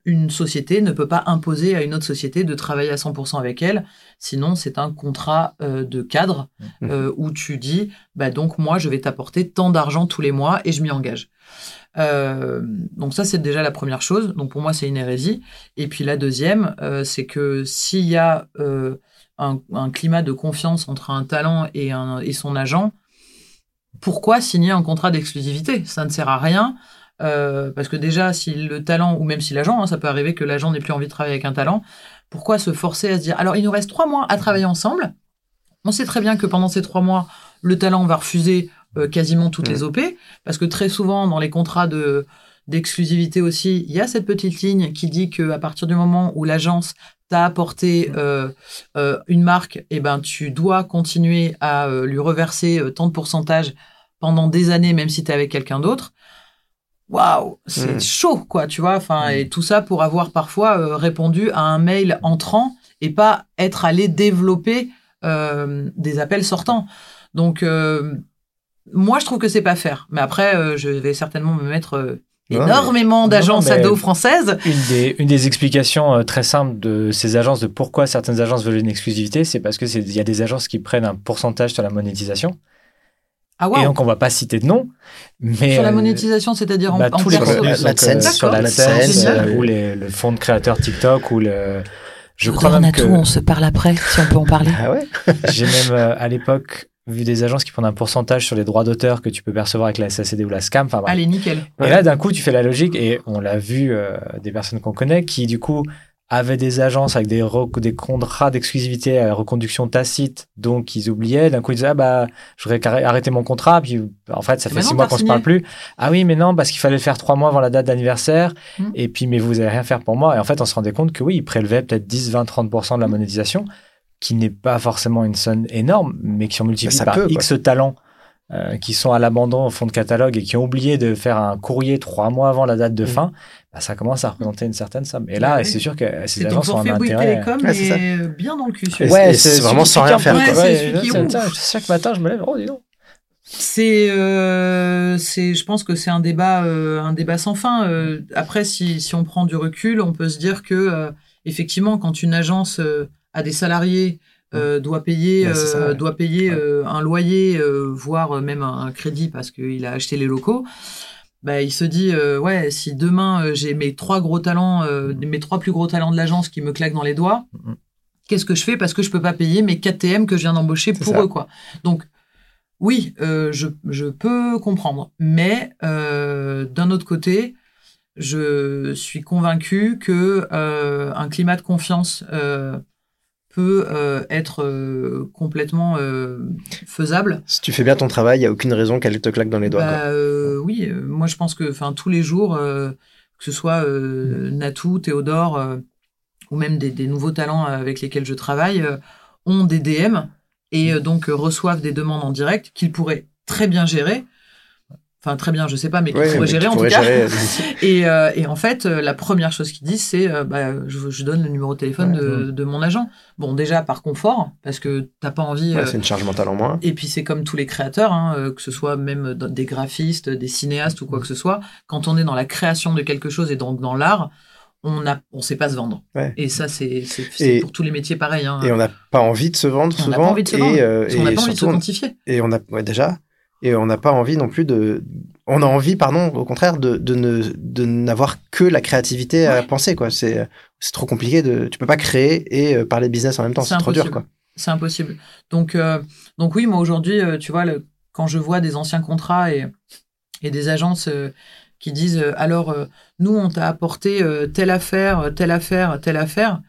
une société ne peut pas imposer à une autre société de travailler à 100% avec elle. Sinon, c'est un contrat euh, de cadre
Mhm.
euh, où tu dis, bah donc moi, je vais t'apporter tant d'argent tous les mois et je m'y engage. Euh, donc ça, c'est déjà la première chose. Donc pour moi, c'est une hérésie. Et puis la deuxième, c'est que s'il y a un, un climat de confiance entre un talent et, un, et son agent, pourquoi signer un contrat d'exclusivité? Ça ne sert à rien. Euh, parce que déjà, si le talent, ou même si l'agent, hein, ça peut arriver que l'agent n'ait plus envie de travailler avec un talent, pourquoi se forcer à se dire, alors il nous reste trois mois à travailler ensemble, on sait très bien que pendant ces trois mois, le talent va refuser euh, quasiment toutes les OP, parce que très souvent, dans les contrats de d'exclusivité aussi, il y a cette petite ligne qui dit que à partir du moment où l'agence t'a apporté euh, euh, une marque, eh ben tu dois continuer à lui reverser tant de pourcentage pendant des années, même si tu es avec quelqu'un d'autre. Waouh, c'est
Mhm.
chaud, quoi, tu vois. Enfin,
Mhm.
et tout ça pour avoir parfois euh, répondu à un mail entrant et pas être allé développer euh, des appels sortants. Donc, euh, moi, je trouve que c'est pas faire. Mais après, je vais certainement me mettre énormément d'agences ados françaises.
Une des, une des explications très simples de ces agences, de pourquoi certaines agences veulent une exclusivité, c'est parce que il y a des agences qui prennent un pourcentage sur la monétisation.
Ah
Et
waouh.
donc, on va pas citer de nom. Mais,
Sur la
euh,
monétisation, c'est-à-dire en,
bah,
en
tous les contenus sur l'AdSense euh, ou les- le fonds de créateurs TikTok ou le. Je crois même que
Natou, on se parle après, si on peut en parler.
Ah ouais
j'ai même euh, à l'époque vu des agences qui prennent un pourcentage sur les droits d'auteur que tu peux percevoir avec la SACD ou la SCAM. Enfin.
Allez, nickel.
Et là, d'un coup, tu fais la logique, et on l'a vu, euh, des personnes qu'on connaît, qui du coup avaient des agences avec des, des contrats d'exclusivité à reconduction tacite, donc ils oubliaient. D'un coup, ils disaient, ah bah, je voudrais arrêter mon contrat. Puis, en fait, ça fait six mois qu'on se parle plus. Ah oui, mais non, parce qu'il fallait le faire trois mois avant la date d'anniversaire. Hmm. Et puis, mais vous allez rien faire pour moi. Et en fait, on se rendait compte que oui, ils prélevaient peut-être 10, 20, 30% de la hmm. monétisation, qui n'est pas forcément une somme énorme, mais qui sont multipliés bah, par X talents euh, qui sont à l'abandon au fond de catalogue et qui ont oublié de faire un courrier trois mois avant la date de mm. fin, bah, ça commence à représenter une certaine somme. Et là, c'est sûr que ces agences ont un intérêt.
Télécom, mais bien dans le cul.
Ouais, c'est vraiment sans rien faire.
chaque matin, je me lève, oh dis donc.
C'est, euh, c'est, je pense que c'est un débat, euh, un débat sans fin. Euh, après, si, si on prend du recul, on peut se dire que euh, effectivement, quand une agence a des salariés euh, doit payer, euh, doit payer euh, un loyer, voire même un, crédit parce qu'il a acheté les locaux. Bah, il se dit ouais si demain j'ai mes trois gros talents, mes trois plus gros talents de l'agence qui me claquent dans les doigts, qu'est-ce que je fais? Parce que je peux pas payer mes 4 TM que je viens d'embaucher pour eux quoi. Donc oui, je, je, peux comprendre, mais d'un autre côté, je suis convaincu que un climat de confiance peut euh, être euh, complètement euh, faisable.
Si tu fais bien ton travail, il n'y a aucune raison qu'elle te claque dans les doigts.
Bah, oui, moi je pense que tous les jours, que ce soit Natou, Théodore, ou même des, nouveaux talents avec lesquels je travaille, ont des DM et donc reçoivent des demandes en direct qu'ils pourraient très bien gérer Enfin, très bien, je sais pas, mais qu'il pourrait gérer en tout cas. et, euh, et, en fait, euh, la première chose qu'ils disent, c'est euh, bah, je, je, donne le numéro de téléphone de, de, mon agent. Bon, déjà par confort, parce que t'as pas envie.
c'est une charge mentale en moins.
Et puis c'est comme tous les créateurs, hein, que ce soit même des graphistes, des cinéastes ou quoi que ce soit. Quand on est dans la création de quelque chose et donc dans l'art, on a, on sait pas se vendre. Et ça, c'est pour tous les métiers pareil. Hein.
Et on n'a pas envie de se vendre souvent. On n'a pas envie de se vendre.
Et, on n'a pas envie de se quantifier.
Et on a, déjà, et on n'a pas envie non plus de on a envie pardon au contraire de, de ne de n'avoir que la créativité à penser quoi. C'est c'est trop compliqué de tu peux pas créer et euh, parler business en même temps. C'est trop dur quoi.
C'est impossible. Donc euh, donc oui moi aujourd'hui euh, tu vois le, quand je vois des anciens contrats et et des agences qui disent alors nous on t'a apporté telle affaire telle affaire telle affaire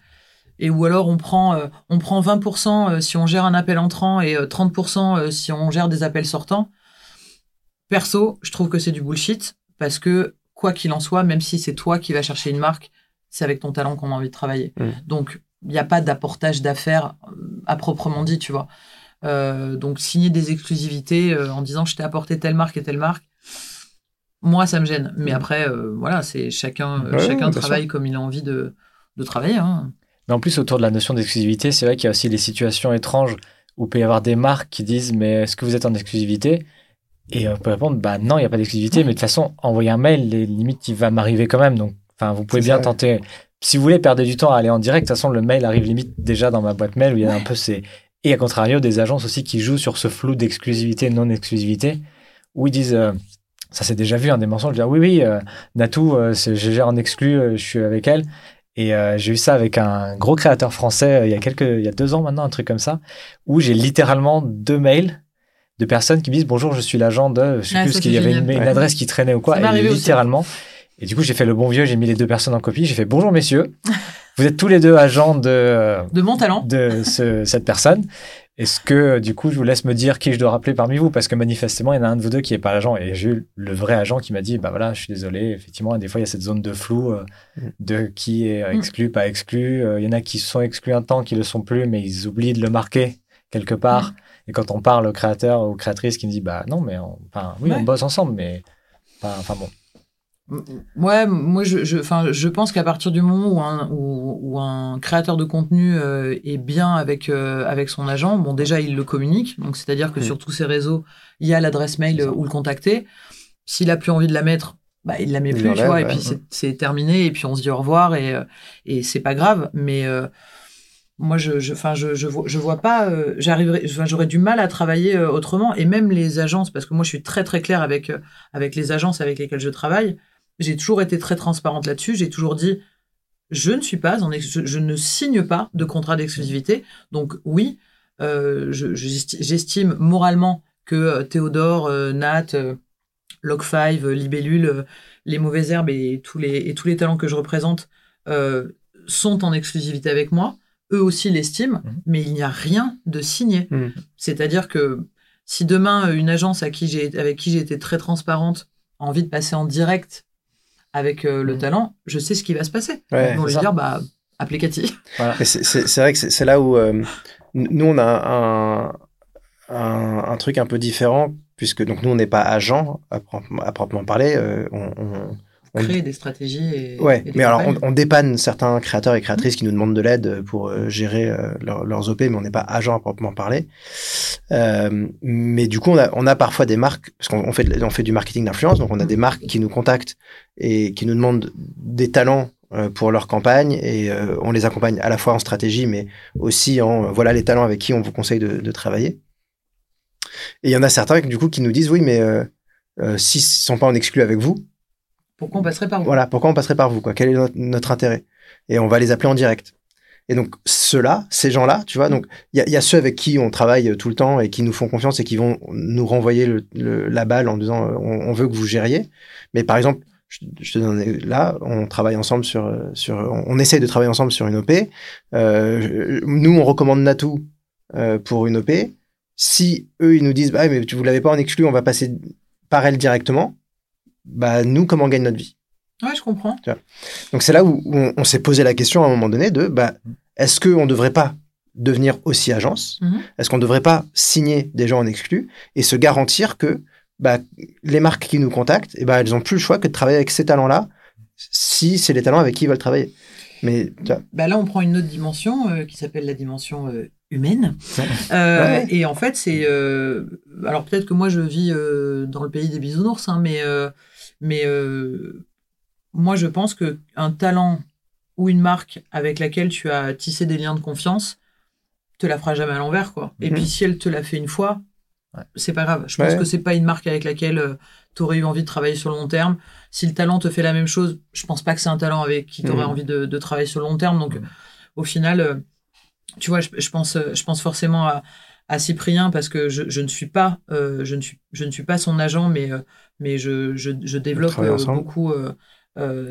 et ou alors on prend on prend 20% si on gère un appel entrant et 30% si on gère des appels sortants Perso, je trouve que c'est du bullshit parce que quoi qu'il en soit, même si c'est toi qui vas chercher une marque, c'est avec ton talent qu'on a envie de travailler. Mm. Donc, il n'y a pas d'apportage d'affaires euh, à proprement dit, tu vois. Euh, donc, signer des exclusivités euh, en disant je t'ai apporté telle marque et telle marque, moi, ça me gêne. Mais mm. après, voilà, c'est chacun, chacun travaille comme il a envie de, de travailler. Hein.
Mais en plus, autour de la notion d'exclusivité, c'est vrai qu'il y a aussi des situations étranges où il peut y avoir des marques qui disent mais est-ce que vous êtes en exclusivité? Et on peut répondre, bah non, il n'y a pas d'exclusivité, mais de toute façon, envoyer un mail, les limites, il va m'arriver quand même. Donc, enfin, vous pouvez bien tenter. Si vous voulez perdre du temps à aller en direct, de toute façon, le mail arrive limite déjà dans ma boîte mail où il y a un peu ces. Et à contrario, des agences aussi qui jouent sur ce flou d'exclusivité, non-exclusivité, où ils disent. Euh, ça s'est déjà vu, un des mensonges. Dire oui, oui, euh, Natou, euh, je gère en exclu, je suis avec elle. Et j'ai eu ça avec un gros créateur français il y a quelques, il y a deux ans maintenant, un truc comme ça, où j'ai littéralement deux mails de personnes qui me disent bonjour, je suis l'agent de, je sais plus, qu'il y avait une, adresse qui traînait ou quoi, et littéralement. Et du coup, j'ai fait le bon vieux, j'ai mis les deux personnes en copie, j'ai fait bonjour messieurs, vous êtes tous les deux agents de
de mon talent.
de cette personne. Est-ce que du coup, je vous laisse me dire qui je dois rappeler parmi vous? Parce que manifestement, il y en a un de vous deux qui est pas l'agent et j'ai eu le vrai agent qui m'a dit bah voilà, je suis désolé, effectivement, des fois il y a cette zone de flou euh, mm. de qui est mm. exclu, pas exclu. Euh, il y en a qui sont exclus un temps, qui le sont plus, mais ils oublient de le marquer quelque part. Mm. Et quand on parle au créateur ou créatrice qui me dit, bah non, mais enfin, oui, on bosse ensemble, mais enfin bon.
Ouais, moi je, je, je pense qu'à partir du moment où un, où, un créateur de contenu euh, est bien avec, euh, avec son agent, bon déjà il le communique, donc c'est-à-dire que sur tous ses réseaux, il y a l'adresse mail où le contacter. S'il a plus envie de la mettre, bah il la met plus, tu vois, et puis c'est terminé, et puis on se dit au revoir, et, euh, et c'est pas grave, mais moi je je enfin je, je, vois, je vois pas euh, j'arriverai j'aurais du mal à travailler euh, autrement. Et même les agences parce que moi je suis très très claire avec euh, avec les agences avec lesquelles je travaille j'ai toujours été très transparente là-dessus j'ai toujours dit je ne suis pas en je, ne signe pas de contrat d'exclusivité donc oui j'estime moralement que Théodore Nat Log5 Libellule les mauvaises herbes et tous les et tous les talents que je représente sont en exclusivité avec moi, eux aussi l'estiment,
Mhm.
mais il n'y a rien de signé.
Mhm.
C'est-à-dire que si demain une agence à qui j'ai, avec qui j'ai été très transparente a envie de passer en direct avec euh, le talent, je sais ce qui va se passer.
Ouais,
lui
ça.
dire, bah, appelez Cathy.
C'est- vrai que c'est là où euh, nous on a un, un, un truc un peu différent puisque donc nous on n'est pas agent à, pro- à proprement parler. euh, on, on- on-
Créer des stratégies et.
ouais,
et des
mais alors on, on dépanne certains créateurs et créatrices qui nous demandent de l'aide pour euh, gérer euh, leur- leurs OP, mais on n'est pas agent à proprement parler. Euh, mais du coup, on a, on a parfois des marques, parce qu'on on fait, de- on fait du marketing d'influence, donc on a des marques qui nous contactent et qui nous demandent des talents euh, pour leur campagne et euh, on les accompagne à la fois en stratégie, mais aussi en voilà les talents avec qui on vous conseille de, de travailler. Et il y en a certains du coup qui nous disent oui, mais s'ils sont pas en exclu avec vous,
Pourquoi on passerait par vous?
Voilà, pourquoi on passerait par vous Quel est notre, intérêt? Et on va les appeler en direct. Et donc ceux-là, ces gens-là, tu vois, donc il y a, ceux avec qui on travaille tout le temps et qui nous font confiance et qui vont nous renvoyer la balle en disant euh, on, veut que vous gériez. Mais par exemple, je, te donne là, on travaille ensemble sur on, essaye de travailler ensemble sur une OP. Euh, nous, on recommande Natou euh, pour une OP. Si eux ils nous disent bah mais tu vous l'avez pas en exclu, on va passer par elle directement. Bah nous, comment on gagne notre vie
Ouais, je comprends.
donc c'est là où, où on, on s'est posé la question à un moment donné de bah, est-ce qu'on ne devrait pas devenir aussi agence?
Mhm.
Est-ce qu'on ne devrait pas signer des gens en exclu et se garantir que bah, les marques qui nous contactent, eh bah, elles n'ont plus le choix que de travailler avec ces talents-là si c'est les talents avec qui ils veulent travailler mais
Bah là, on prend une autre dimension euh, qui s'appelle la dimension euh, humaine. Euh,
Ouais.
Et en fait, c'est. alors peut-être que moi, je vis dans le pays des bisounours, hein, mais, mais euh, moi, je pense que un talent ou une marque avec laquelle tu as tissé des liens de confiance te la fera jamais à l'envers, quoi. Et
Mhm.
puis si elle te l'a fait une fois,
Ouais.
c'est pas grave. Je pense
Ouais.
que c'est pas une marque avec laquelle tu aurais eu envie de travailler sur le long terme. Si le talent te fait la même chose, je pense pas que c'est un talent avec qui tu aurais
Mhm.
envie de, de travailler sur le long terme. Donc,
Mhm.
au final, euh, tu vois, je, je pense, euh, je pense forcément à, à Cyprien parce que je, je ne suis pas, euh, je ne suis, je ne suis pas son agent, mais, euh, mais je, je, je développe euh, beaucoup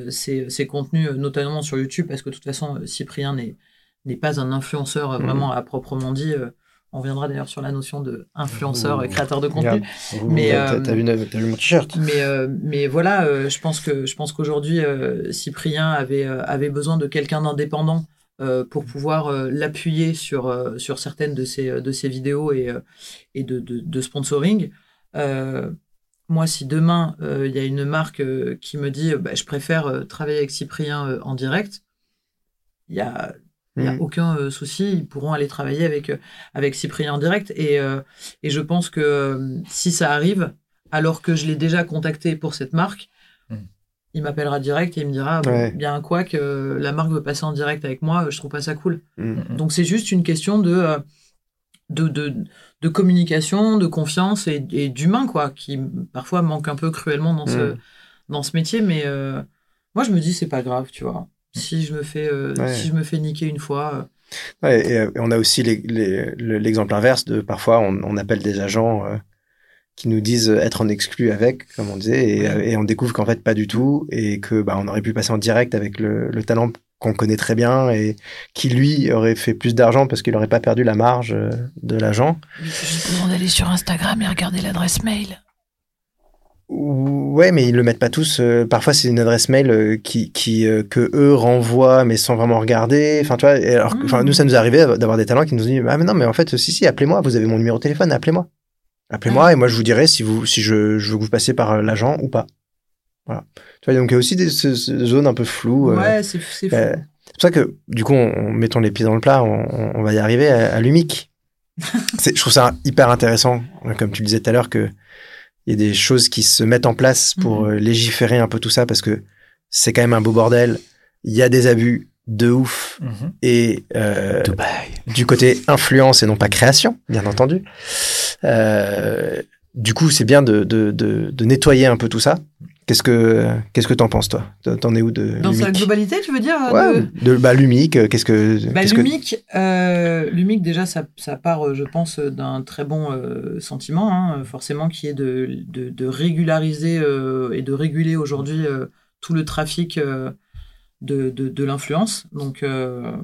ces, ces contenus, notamment sur YouTube, parce que de toute façon, Cyprien n'est n'est pas un influenceur
Mhm.
vraiment à proprement dit. on reviendra d'ailleurs sur la notion de influenceur créateur de contenu. Mais,
t'as
euh,
t'as vu, notre- t'as vu mon t-shirt
Mais, euh, mais voilà, euh, je pense que je pense qu'aujourd'hui, Cyprien avait, avait besoin de quelqu'un d'indépendant pour pouvoir euh, l'appuyer sur, euh, sur certaines de ses, de ses vidéos et, euh, et de, de, de sponsoring. Euh, moi, si demain, euh, il y a une marque euh, qui me dit euh, bah, je préfère euh, travailler avec Cyprien euh, en direct, il y a, n'y a
Mhm.
aucun euh, souci, ils pourront aller travailler avec, euh, avec Cyprien en direct. Et, euh, et je pense que euh, si ça arrive, alors que je l'ai déjà contacté pour cette marque. Il m'appellera direct et il me dira bon,
Ouais.
bien quoi que la marque veut passer en direct avec moi, je trouve pas ça cool.
Mm.
Donc c'est juste une question de, euh, de, de, de communication, de confiance et, et d'humain, quoi, qui parfois manque un peu cruellement dans, ce,
Mm.
dans ce métier. Mais euh, moi, je me dis, c'est pas grave, tu vois. Si je me fais, euh,
Ouais.
si je me fais niquer une fois, euh,
Ouais, et, euh, on a aussi les- les- le- l'exemple inverse de parfois on, on appelle des agents euh, qui nous disent être en exclu avec, comme on disait, et,
Ouais.
euh, et on découvre qu'en fait pas du tout, et que bah, on aurait pu passer en direct avec le, le talent qu'on connaît très bien et qui lui aurait fait plus d'argent parce qu'il n'aurait pas perdu la marge euh, de l'agent.
je demande d'aller sur Instagram et regarder l'adresse mail.
Ouais, mais ils le mettent pas tous. euh, parfois, c'est une adresse mail euh, qui, qui euh, que eux renvoient, mais sans vraiment regarder. Enfin, tu vois. alors, nous, ça nous est arrivé d'avoir des talents qui nous disent ah mais non, mais en fait, si si, appelez-moi. Vous avez mon numéro de téléphone, appelez-moi. Appelez-moi et moi je vous dirai si vous si je, je veux que vous passiez par euh, l'agent ou pas. Voilà. Tu vois, donc il y a aussi des zones un peu floues. euh,
Ouais, c'est c'est fou.
euh, c'est pour ça que, du coup, on, on- mettons les pieds dans le plat, on, on- va y arriver à, à l'UMIC. Je trouve ça hyper intéressant, comme tu le disais tout à l'heure, que il y a des choses qui se mettent en place pour
Mhm.
euh, légiférer un peu tout ça, parce que c'est quand même un beau bordel. Il y a des abus de ouf.
Mhm.
Et euh, du côté influence et non pas création, bien entendu. Euh, du coup, c'est bien de, de, de, de nettoyer un peu tout ça. Qu'est-ce que qu'est-ce que t'en penses toi? T'en es où de
Dans sa
l'UMIC
globalité, tu veux dire euh,
Ouais,
de-
de, bah, l'UMIC, qu'est-ce que.
Bah,
que-
L'UMIC, euh, l'UMIC, déjà, ça, ça part, je pense, d'un très bon euh, sentiment, hein, forcément, qui est de, de, de régulariser euh, et de réguler aujourd'hui euh, tout le trafic euh, de, de, de l'influence. Donc euh,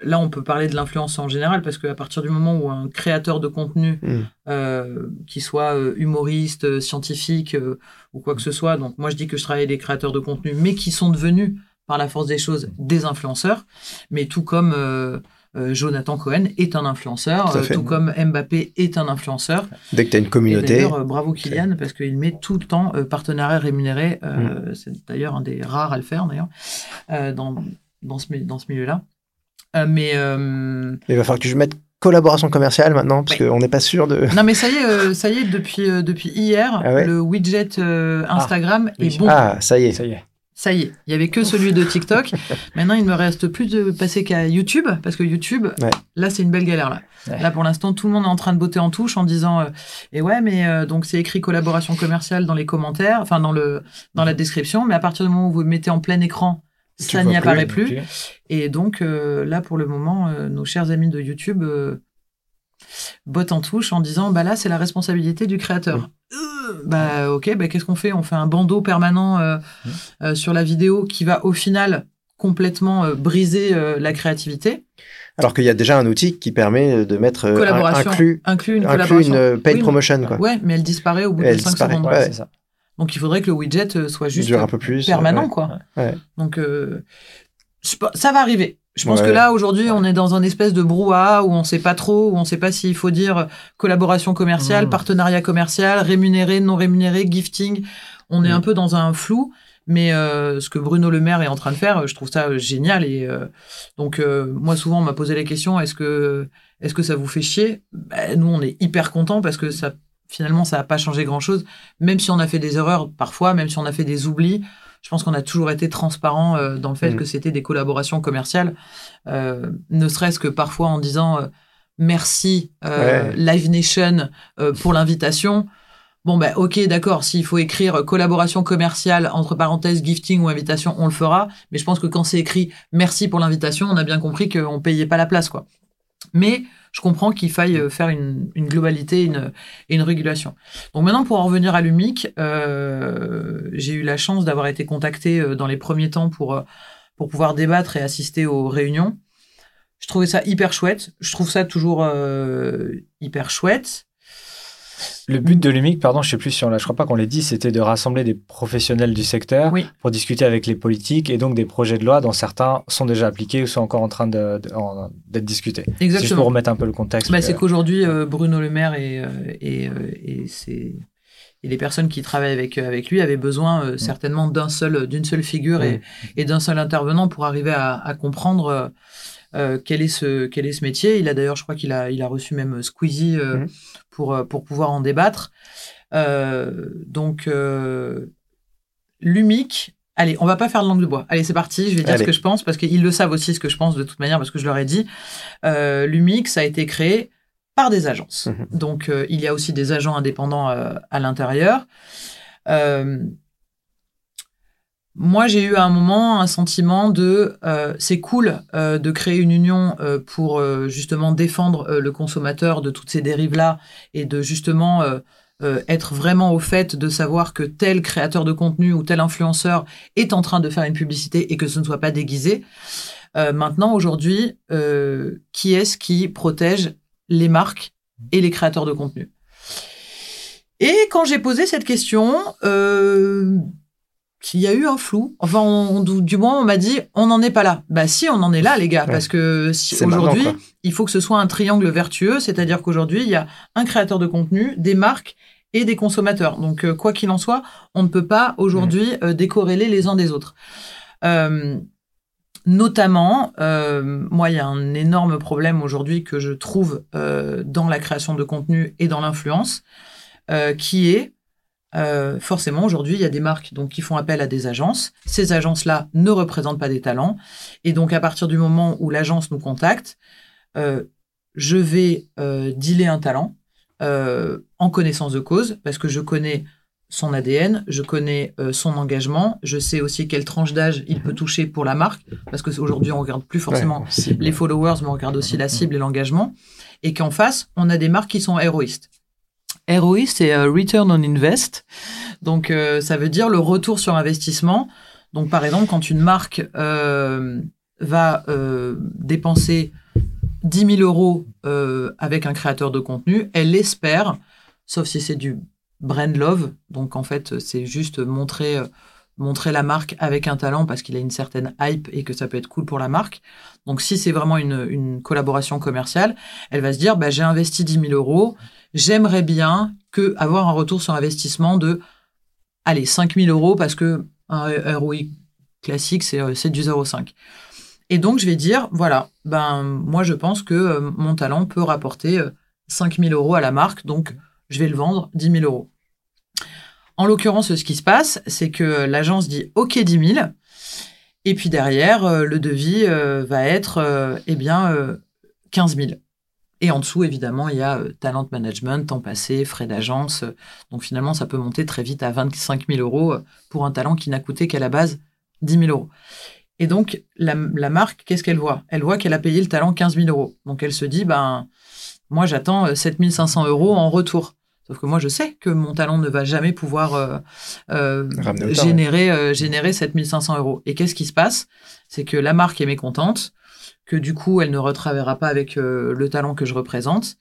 là, on peut parler de l'influence en général parce qu'à partir du moment où un créateur de contenu,
Mm.
euh, qui soit euh, humoriste, scientifique euh, ou quoi que ce soit, donc moi je dis que je travaille avec des créateurs de contenu, mais qui sont devenus par la force des choses des influenceurs, mais tout comme euh, euh, Jonathan Cohen est un influenceur,
Tout
euh, tout comme Mbappé est un influenceur.
Dès que tu as une
Et
communauté,
d'ailleurs, euh, bravo Kylian, parce qu'il met tout le temps euh, partenariat rémunéré.
Mm.
C'est d'ailleurs un des rares à le faire, d'ailleurs, euh, dans, dans ce, mi- dans ce milieu-là. Euh, mais euh,
il va falloir que je mette collaboration commerciale maintenant, parce
Ouais.
qu'on n'est pas sûr de.
non, mais ça y est, euh, ça y est, depuis, euh, depuis hier,
Ah ouais
le widget euh, Instagram
oui.
est bon.
Ah, ça y est.
Ça y est.
Ça y est, il y avait que celui de TikTok. Maintenant, il me reste plus de passer qu'à YouTube, parce que YouTube,
Ouais.
là, c'est une belle galère. Là,
Ouais.
là pour l'instant, tout le monde est en train de botter en touche en disant, euh, et ouais, mais euh, donc c'est écrit collaboration commerciale dans les commentaires, enfin dans le dans la description, mais à partir du moment où vous le mettez en plein écran, ça n'y apparaît plus. Et donc euh, là, pour le moment, euh, nos chers amis de YouTube bottent en touche en disant, bah là, c'est la responsabilité du créateur. Euh, bah ok, bah qu'est-ce qu'on fait? On fait un bandeau permanent euh, euh, sur la vidéo qui va au final complètement euh, briser euh, la créativité.
Alors qu'il y a déjà un outil qui permet de mettre euh, un-
collaboration,
inclus,
inclus une
inclus
collaboration.
une euh, paid
Oui,
promotion, quoi.
Ouais, mais elle disparaît au bout
Elle
de 5
disparaît,
secondes.
Ouais,
Ouais.
c'est ça.
Donc il faudrait que le widget soit juste
dure un peu plus.
permanent,
ouais.
quoi.
Ouais.
Donc euh, ça va arriver. Je pense
Ouais.
que là aujourd'hui on est dans un espèce de brouhaha où on sait pas trop, où on sait pas s'il faut dire collaboration commerciale,
Mm.
partenariat commercial, rémunéré, non rémunéré, gifting. On est
Mm.
un peu dans un flou. Mais euh, ce que Bruno Le Maire est en train de faire, je trouve ça euh, génial. Et euh, donc euh, moi souvent on m'a posé la question est-ce que est-ce que ça vous fait chier? Ben, Nous on est hyper contents parce que ça finalement ça n'a pas changé grand chose. Même si on a fait des erreurs parfois, même si on a fait des oublis, je pense qu'on a toujours été transparent euh, dans le fait
Mm.
que c'était des collaborations commerciales, euh, ne serait-ce que parfois en disant euh, merci
Ouais.
Live Nation pour l'invitation. Bon ben ok d'accord s'il faut écrire collaboration commerciale entre parenthèses gifting ou invitation on le fera mais je pense que quand c'est écrit merci pour l'invitation on a bien compris qu'on payait pas la place quoi mais je comprends qu'il faille euh, faire une, une globalité une, et une régulation. Donc maintenant pour en revenir à l'UMIC euh, j'ai eu la chance d'avoir été contacté euh, dans les premiers temps pour euh, pour pouvoir débattre et assister aux réunions. Je trouvais ça hyper chouette. Je trouve ça toujours euh, hyper chouette
Le but de l'UMIC, pardon, je sais plus si on l'a, je crois pas qu'on l'ait dit, c'était de rassembler des professionnels du secteur
Oui.
pour discuter avec les politiques et donc des projets de loi dont certains sont déjà appliqués ou sont encore en train de- de- en- d'être discutés. C'est Juste
exactement
pour remettre un peu le contexte.
Bah,
que-
c'est qu'aujourd'hui, euh, Bruno Le Maire et, euh, et, euh, et, ses- et les personnes qui travaillent avec, avec lui avaient besoin euh, certainement d'un seul, d'une seule figure et, et d'un seul intervenant pour arriver à, à comprendre euh, euh, quel, est ce, quel est ce métier. Il a d'ailleurs, je crois qu'il a, il a reçu même Squeezie euh. Pour, euh, pour pouvoir en débattre. Euh, donc, euh, l'UMIC. Allez, on va pas faire de langue de bois. Allez, c'est parti. Je vais dire
Allez.
ce que je pense parce qu'ils le savent aussi ce que je pense de toute manière parce que je leur ai dit. Euh, L'UMIC, ça a été créé par des agences.
Mhm.
Donc, euh, il y a aussi des agents indépendants euh, à l'intérieur. Moi, j'ai eu à un moment un sentiment de euh, c'est cool euh, de créer une union euh, pour euh, justement défendre euh, le consommateur de toutes ces dérives-là et de justement euh, être vraiment au fait de savoir que tel créateur de contenu ou tel influenceur est en train de faire une publicité et que ce ne soit pas déguisé. Maintenant, aujourd'hui, qui est-ce qui protège les marques et les créateurs de contenu? Et quand j'ai posé cette question, euh, il y a eu un flou. Enfin, on- du du moins, on m'a dit, on n'en est pas là. Bah si, on en est là, les gars,
Ouais.
parce que si, aujourd'hui, il faut que ce soit un triangle vertueux, c'est-à-dire qu'aujourd'hui, il y a un créateur de contenu, des marques et des consommateurs. Donc, euh, quoi qu'il en soit, on ne peut pas aujourd'hui euh, décorréler les uns des autres. Euh, notamment, euh, moi, il y a un énorme problème aujourd'hui que je trouve euh, dans la création de contenu et dans l'influence, euh, qui est euh, forcément aujourd'hui, il y a des marques donc qui font appel à des agences. Ces agences-là ne représentent pas des talents, et donc à partir du moment où l'agence nous contacte, euh, je vais euh, dealer un talent en connaissance de cause, parce que je connais son ADN, je connais son engagement, je sais aussi quelle tranche d'âge il peut toucher pour la marque, parce que aujourd'hui on regarde plus forcément
Ouais,
les followers, mais on regarde aussi la cible et l'engagement, et qu'en face, on a des marques qui sont héroïstes. Héroïste, c'est euh, return on invest, donc euh, ça veut dire le retour sur investissement. Donc, par exemple, quand une marque euh, va dépenser 10 000 euros avec un créateur de contenu, elle espère, sauf si c'est du brand love, donc en fait, c'est juste montrer, montrer la marque avec un talent parce qu'il a une certaine hype et que ça peut être cool pour la marque. Donc, si c'est vraiment une, une collaboration commerciale, elle va se dire, bah, j'ai investi 10 000 euros, j'aimerais bien que avoir un retour sur investissement de, allez, 5 000 euros parce que un ROI classique, c'est euh, du 0,5. Et donc, je vais dire, voilà, ben, moi, je pense que euh, mon talent peut rapporter euh, 5 000 euros à la marque, donc je vais le vendre 10 000 euros. En l'occurrence, ce qui se passe, c'est que l'agence dit OK 10 000, et puis derrière, euh, le devis va être, eh bien, euh, 15 000. Et en dessous, évidemment, il y a euh, talent management, temps passé, frais d'agence. euh, Donc finalement, ça peut monter très vite à 25 000 euros euh, pour un talent qui n'a coûté qu'à la base 10 000 euros. Et donc, la, la marque, qu'est-ce qu'elle voit? Elle voit qu'elle a payé le talent 15 000 euros. Donc elle se dit, ben, moi j'attends euh, 7 500 euros en retour. Sauf que moi, je sais que mon talent ne va jamais pouvoir euh, euh, générer, euh, générer 7 500 euros. Et qu'est-ce qui se passe? C'est que la marque est mécontente, que du coup, elle ne retravaillera pas avec euh, le talent que je représente.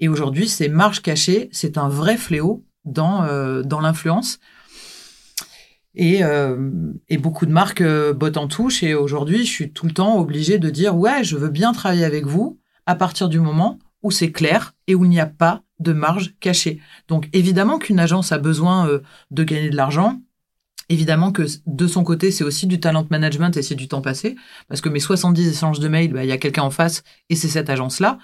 Et aujourd'hui, ces marges cachées, c'est un vrai fléau dans, euh, dans l'influence. Et, euh, et beaucoup de marques bottent en touche. Et aujourd'hui, je suis tout le temps obligée de dire ouais, je veux bien travailler avec vous à partir du moment où c'est clair et où il n'y a pas de marge cachée. Donc évidemment qu'une agence a besoin de gagner de l'argent. Évidemment que de son côté, c'est aussi du talent management et c'est du temps passé. Parce que mes 70 échanges de mails, bah, il y a quelqu'un en face et c'est cette agence-là.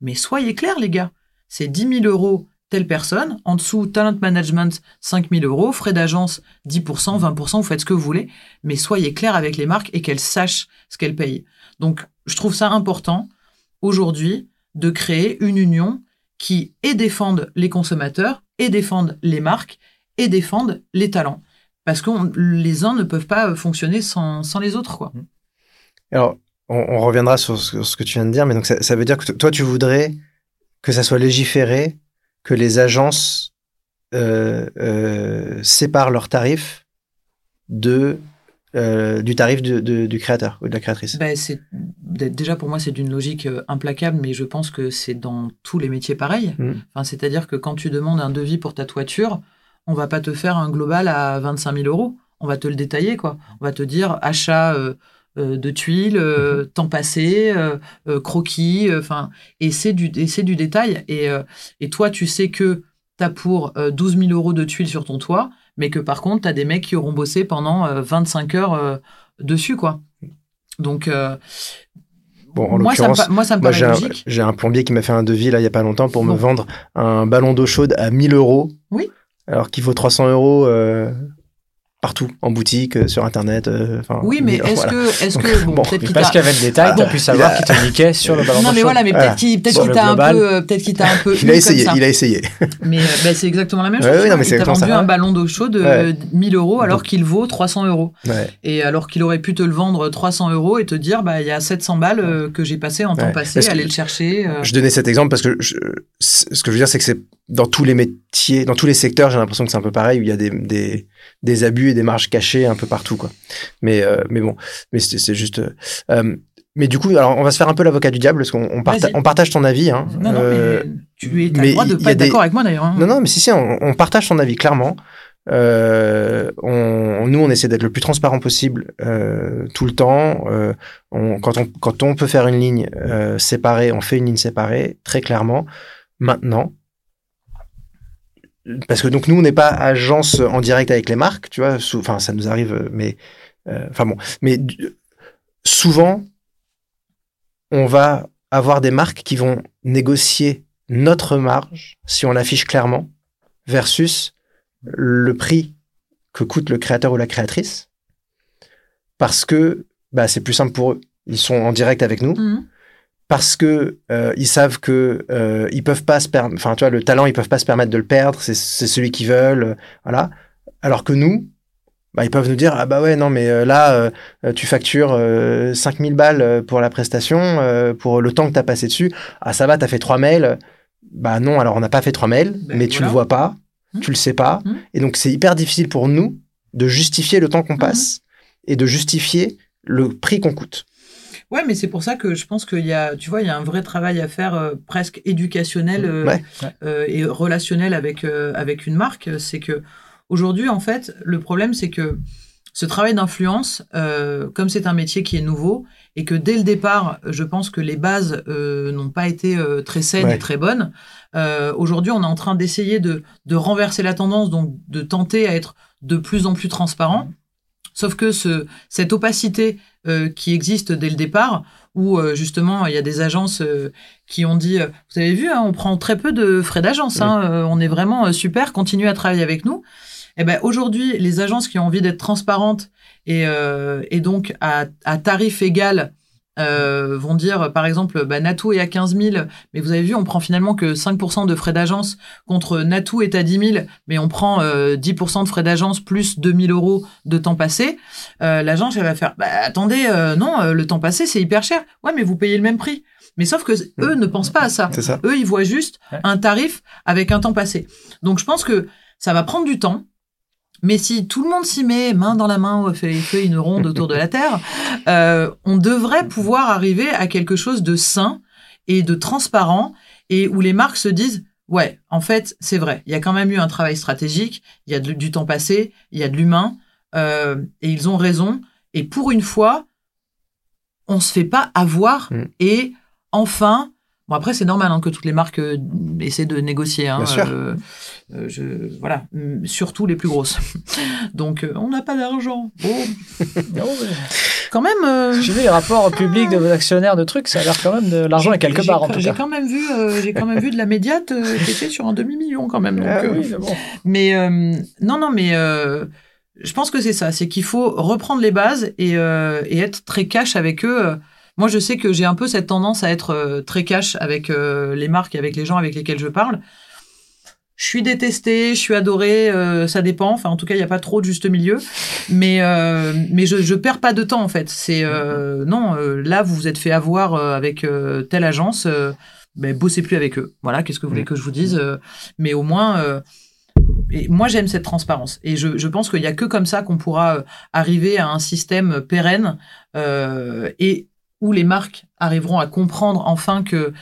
Mais soyez clairs, les gars. C'est 10 000 euros telle personne. En dessous, talent management, 5 000 euros. Frais d'agence, 10%, 20%, vous faites ce que vous voulez. Mais soyez clairs avec les marques et qu'elles sachent ce qu'elles payent. Donc, je trouve ça important aujourd'hui de créer une union qui et défende les consommateurs, et défende les marques, et défende les talents. Parce que on- les uns ne peuvent pas fonctionner sans, sans les autres, quoi.
Alors, on, on reviendra sur ce, ce que tu viens de dire, mais donc ça, ça veut dire que toi, tu voudrais que ça soit légiféré, que les agences euh, euh, séparent leurs tarifs de, euh, du tarif de- de- du créateur ou de la créatrice.
Ben, c'est déjà pour moi c'est d'une logique euh, implacable, mais je pense que c'est dans tous les métiers pareil.
Mm.
Enfin, c'est-à-dire que quand tu demandes un devis pour ta toiture, on va pas te faire un global à 25 000 euros. On va te le détailler, quoi. On va te dire achat euh, euh, de tuiles, euh, temps passé, croquis, enfin, et c'est du, et c'est du détail. Et, et toi, tu sais que tu as pour euh, 12 000 euros de tuiles sur ton toit, mais que par contre, tu as des mecs qui auront bossé pendant euh, 25 heures dessus, quoi. Donc,
Bon, en
moi, ça me, moi, ça me
moi,
paraît
j'ai un,
logique.
j'ai un plombier qui m'a fait un devis là il y a pas longtemps pour me vendre un ballon d'eau chaude à 1000 euros.
Oui.
Alors qu'il vaut 300 euros euh, partout, en boutique, euh, sur internet. euh, enfin,
Oui, mais
1000 euros,
est-ce
voilà.
que, est-ce que, bon,
Bon,
peut-être
Mais
qu'il
parce qu'il y avait le détail,
Ah,
t'as
bon,
pu savoir qu'il te niquait sur le ballon
Non,
d'eau
mais
chaude.
voilà, mais
Voilà.
peut-être qu'il, peut-être
Sur
qu'il
le
t'a un
global.
peu, euh, peut-être qu'il t'a un peu
Il a essayé, il a essayé.
Mais bah, c'est exactement la même chose.
ouais, non, mais c'est
il t'a vendu un ballon d'eau chaude de
Ouais.
1000 euros alors qu'il vaut 300 euros. Et alors qu'il aurait pu te le vendre 300 euros et te dire, bah, il y a 700 balles que j'ai passé en temps passé, aller le chercher.
Je donnais cet exemple parce que ce que je veux dire, c'est que c'est dans tous les métiers, dans tous les secteurs, j'ai l'impression que c'est un peu pareil, où il y a des, des, abus et des marges cachées un peu partout, quoi. Mais, euh, mais bon, mais c'est juste. euh, euh, mais du coup, alors on va se faire un peu l'avocat du diable parce qu'on parta- partage ton avis. Hein,
Non, non,
Euh,
mais tu es,
mais
le droit de pas être
des-
d'accord avec moi d'ailleurs. hein.
Non, non, mais si, si, on, on partage ton avis, clairement. Euh, on, nous, on essaie d'être le plus transparent possible euh, tout le temps. Euh, on, quand, on, quand on peut faire une ligne euh, séparée, on fait une ligne séparée, très clairement. Maintenant, parce que donc nous, on n'est pas agence en direct avec les marques, tu vois. Enfin, ça nous arrive, euh, mais euh, enfin mais souvent, on va avoir des marques qui vont négocier notre marge si on l'affiche clairement versus le prix que coûte le créateur ou la créatrice parce que bah, c'est plus simple pour eux. Ils sont en direct avec nous
Mhm.
Parce que euh, ils savent que euh, ils peuvent pas se perm- enfin tu vois le talent ils peuvent pas se permettre de le perdre c'est c'est celui qu'ils veulent euh, voilà alors que nous bah, ils peuvent nous dire ah bah ouais non mais euh, là euh, tu factures euh, 5000 balles pour la prestation euh, pour le temps que tu as passé dessus ah ça va tu as fait trois mails bah non alors on n'a pas fait trois mails
Ben,
mais tu
voilà.
le vois pas
Hmm.
tu le sais pas
Hmm.
et donc c'est hyper difficile pour nous de justifier le temps qu'on passe et de justifier le prix qu'on coûte.
Ouais, mais c'est pour ça que je pense qu'il y a, tu vois, il y a un vrai travail à faire euh, presque éducationnel euh,
Ouais.
euh, et relationnel avec avec une marque. C'est que aujourd'hui, en fait, le problème, c'est que ce travail d'influence, comme c'est un métier qui est nouveau et que dès le départ, je pense que les bases n'ont pas été très saines
Ouais.
et très bonnes. aujourd'hui, on est en train d'essayer de de renverser la tendance, donc de tenter à être de plus en plus transparent. Sauf que ce, cette opacité euh, qui existe dès le départ, où euh, justement il y a des agences euh, qui ont dit, euh, vous avez vu, hein, on prend très peu de frais d'agence, hein, euh, on est vraiment euh, super, continuez à travailler avec nous. Et ben aujourd'hui, les agences qui ont envie d'être transparentes et, euh, et donc à, à tarif égal euh, vont dire, par exemple, bah, Natou est à 15 000, mais vous avez vu, on prend finalement que 5% de frais d'agence contre Natou est à 10 000, mais on prend euh, 10% de frais d'agence plus 2 000 euros de temps passé. Euh, L'agence, elle va faire, bah, attendez, euh, non, euh, le temps passé, c'est hyper cher. Ouais, mais vous payez le même prix. Mais sauf que eux ne pensent pas à ça.
Ça.
Eux, ils voient juste un tarif avec un temps passé. Donc, je pense que ça va prendre du temps. Mais si tout le monde s'y met, main dans la main, fait, fait une ronde autour de la Terre, euh, on devrait pouvoir arriver à quelque chose de sain et de transparent et où les marques se disent, ouais, en fait, c'est vrai, il y a quand même eu un travail stratégique, il y a de- du temps passé, il y a de l'humain, euh, et ils ont raison. Et pour une fois, on se fait pas avoir
Mm.
et enfin, bon après c'est normal hein, que toutes les marques euh, essaient de négocier. Hein,
Bien sûr.
Euh, je, voilà, surtout les plus grosses. Donc euh, on n'a pas d'argent.
Mais-
quand même. euh,
J'ai vu les rapports publics de vos actionnaires de trucs, ça a l'air quand même de l'argent est quelque part en tout
J'ai quand même vu, euh, j'ai quand même vu de la médiate euh, qui était sur un demi million quand même. Donc,
Ah
oui, mais bon.
Mais euh, non, non, mais euh, je pense que c'est ça. C'est qu'il faut reprendre les bases et, euh, et être très cash avec eux. Moi, je sais que j'ai un peu cette tendance à être très cash avec euh, les marques et avec les gens avec lesquels je parle. Je suis détestée, je suis adorée, euh, ça dépend. Enfin, en tout cas, il n'y a pas trop de juste milieu. Mais, euh, mais je, je perds pas de temps, en fait. C'est euh, non, euh, là, vous vous êtes fait avoir euh, avec euh, telle agence. Euh, ben, bossez plus avec eux. Voilà, qu'est-ce que vous voulez que je vous dise Mais au moins, euh, et moi, j'aime cette transparence. Et je, je pense qu'il n'y a que comme ça qu'on pourra arriver à un système pérenne euh, et où les marques arriveront à comprendre enfin que,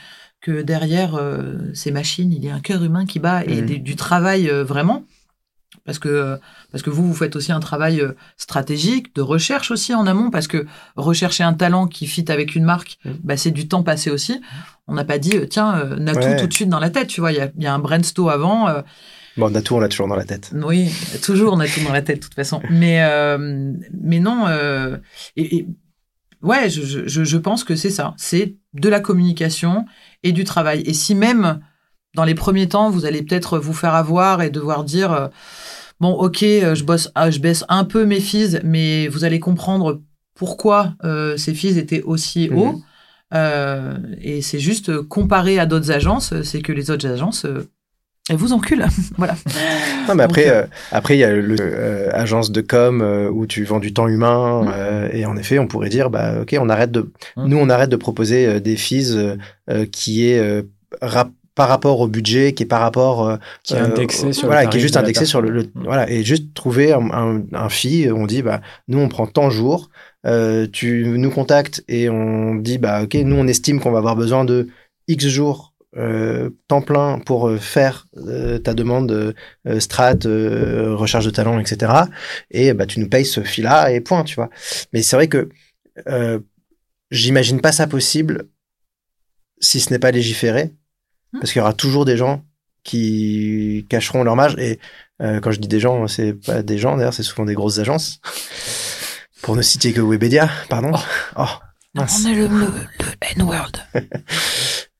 que derrière euh, ces machines, il y a un cœur humain qui bat et des- du travail euh, vraiment. Parce que, euh, parce que vous, vous faites aussi un travail stratégique, de recherche aussi en amont, parce que rechercher un talent qui fit avec une marque,
Mhm.
bah, c'est du temps passé aussi. On n'a pas dit, tiens, Natou
Ouais.
tout de suite dans la tête, tu vois, il y a, il y a un brainstorm avant.
Bon, on a tout, on l'a toujours dans la tête.
oui, toujours, tout dans la tête, de toute façon. Mais, euh, mais non, euh, et, et- ouais, je, je pense que c'est ça. C'est de la communication et du travail. Et si même, dans les premiers temps, vous allez peut-être vous faire avoir et devoir dire, euh, bon, ok, euh, je, bosse, ah, je baisse un peu mes fees, mais vous allez comprendre pourquoi euh, ces fees étaient aussi
Mhm.
hauts. Euh, et c'est juste comparé à d'autres agences, c'est que les autres agences, euh, elles vous enculent. voilà.
Non, mais après,
Donc,
euh, après il y a le euh, de com euh, où tu vends du temps humain
Mm.
euh, et en effet, on pourrait dire bah ok, on arrête de
Mm.
nous on arrête de proposer euh, des fees euh, euh, qui est euh, rap- par rapport au budget, qui est par rapport euh,
Qui est indexé sur le
voilà, qui est juste indexé sur le.
Mm.
voilà et juste trouver un, un, un fee, on dit bah nous on prend tant jours, euh, tu nous contactes et on dit bah ok, nous on estime qu'on va avoir besoin de X jours euh, temps plein pour euh, faire euh, ta demande euh, euh, strat, euh, recherche de talent, etc. Et bah tu nous payes ce fil-là et point, tu vois. Mais c'est vrai que euh, j'imagine pas ça possible si ce n'est pas légiféré,
Hmm.
parce qu'il y aura toujours des gens qui cacheront leur marge. Et euh, quand je dis des gens, c'est pas des gens, d'ailleurs, c'est souvent des grosses agences. Pour ne citer que Webedia, pardon. Oh, mince.
On est le, le, le N-word.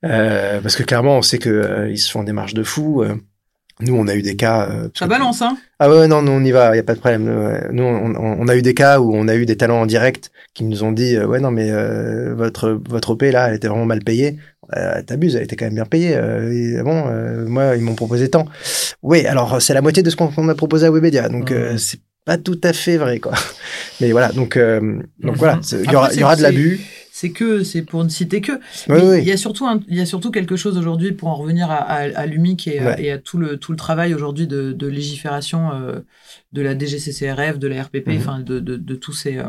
Euh, parce que clairement, on sait que euh, ils se font des marges de fou. euh. nous, on a eu des cas. euh,
Ça balance, hein
Ah ouais, non, nous, on y va, il y a pas de problème. Nous, on, on- on a eu des cas où on a eu des talents en direct qui nous ont dit, euh, ouais, non, mais euh, votre votre OP là, elle était vraiment mal payée. Euh, T'abuses, elle était quand même bien payée. Euh, et, bon, euh, moi, ils m'ont proposé tant. Oui, alors c'est la moitié de ce qu'on qu'on a proposé à Webedia, donc euh, c'est pas tout à fait vrai, quoi. Mais voilà, donc euh, donc voilà, c'est- il y aura, y aura de l'abus.
C'est que, c'est pour ne citer que.
Oui,
Mais
oui.
Il y a surtout, un- il y a surtout quelque chose aujourd'hui pour en revenir à, à, à l'UMIC et,
Ouais.
et à tout le tout le travail aujourd'hui de, de légifération euh, de la DGCCRF, de la RPP,
Mhm.
enfin de, de, de tous ces euh,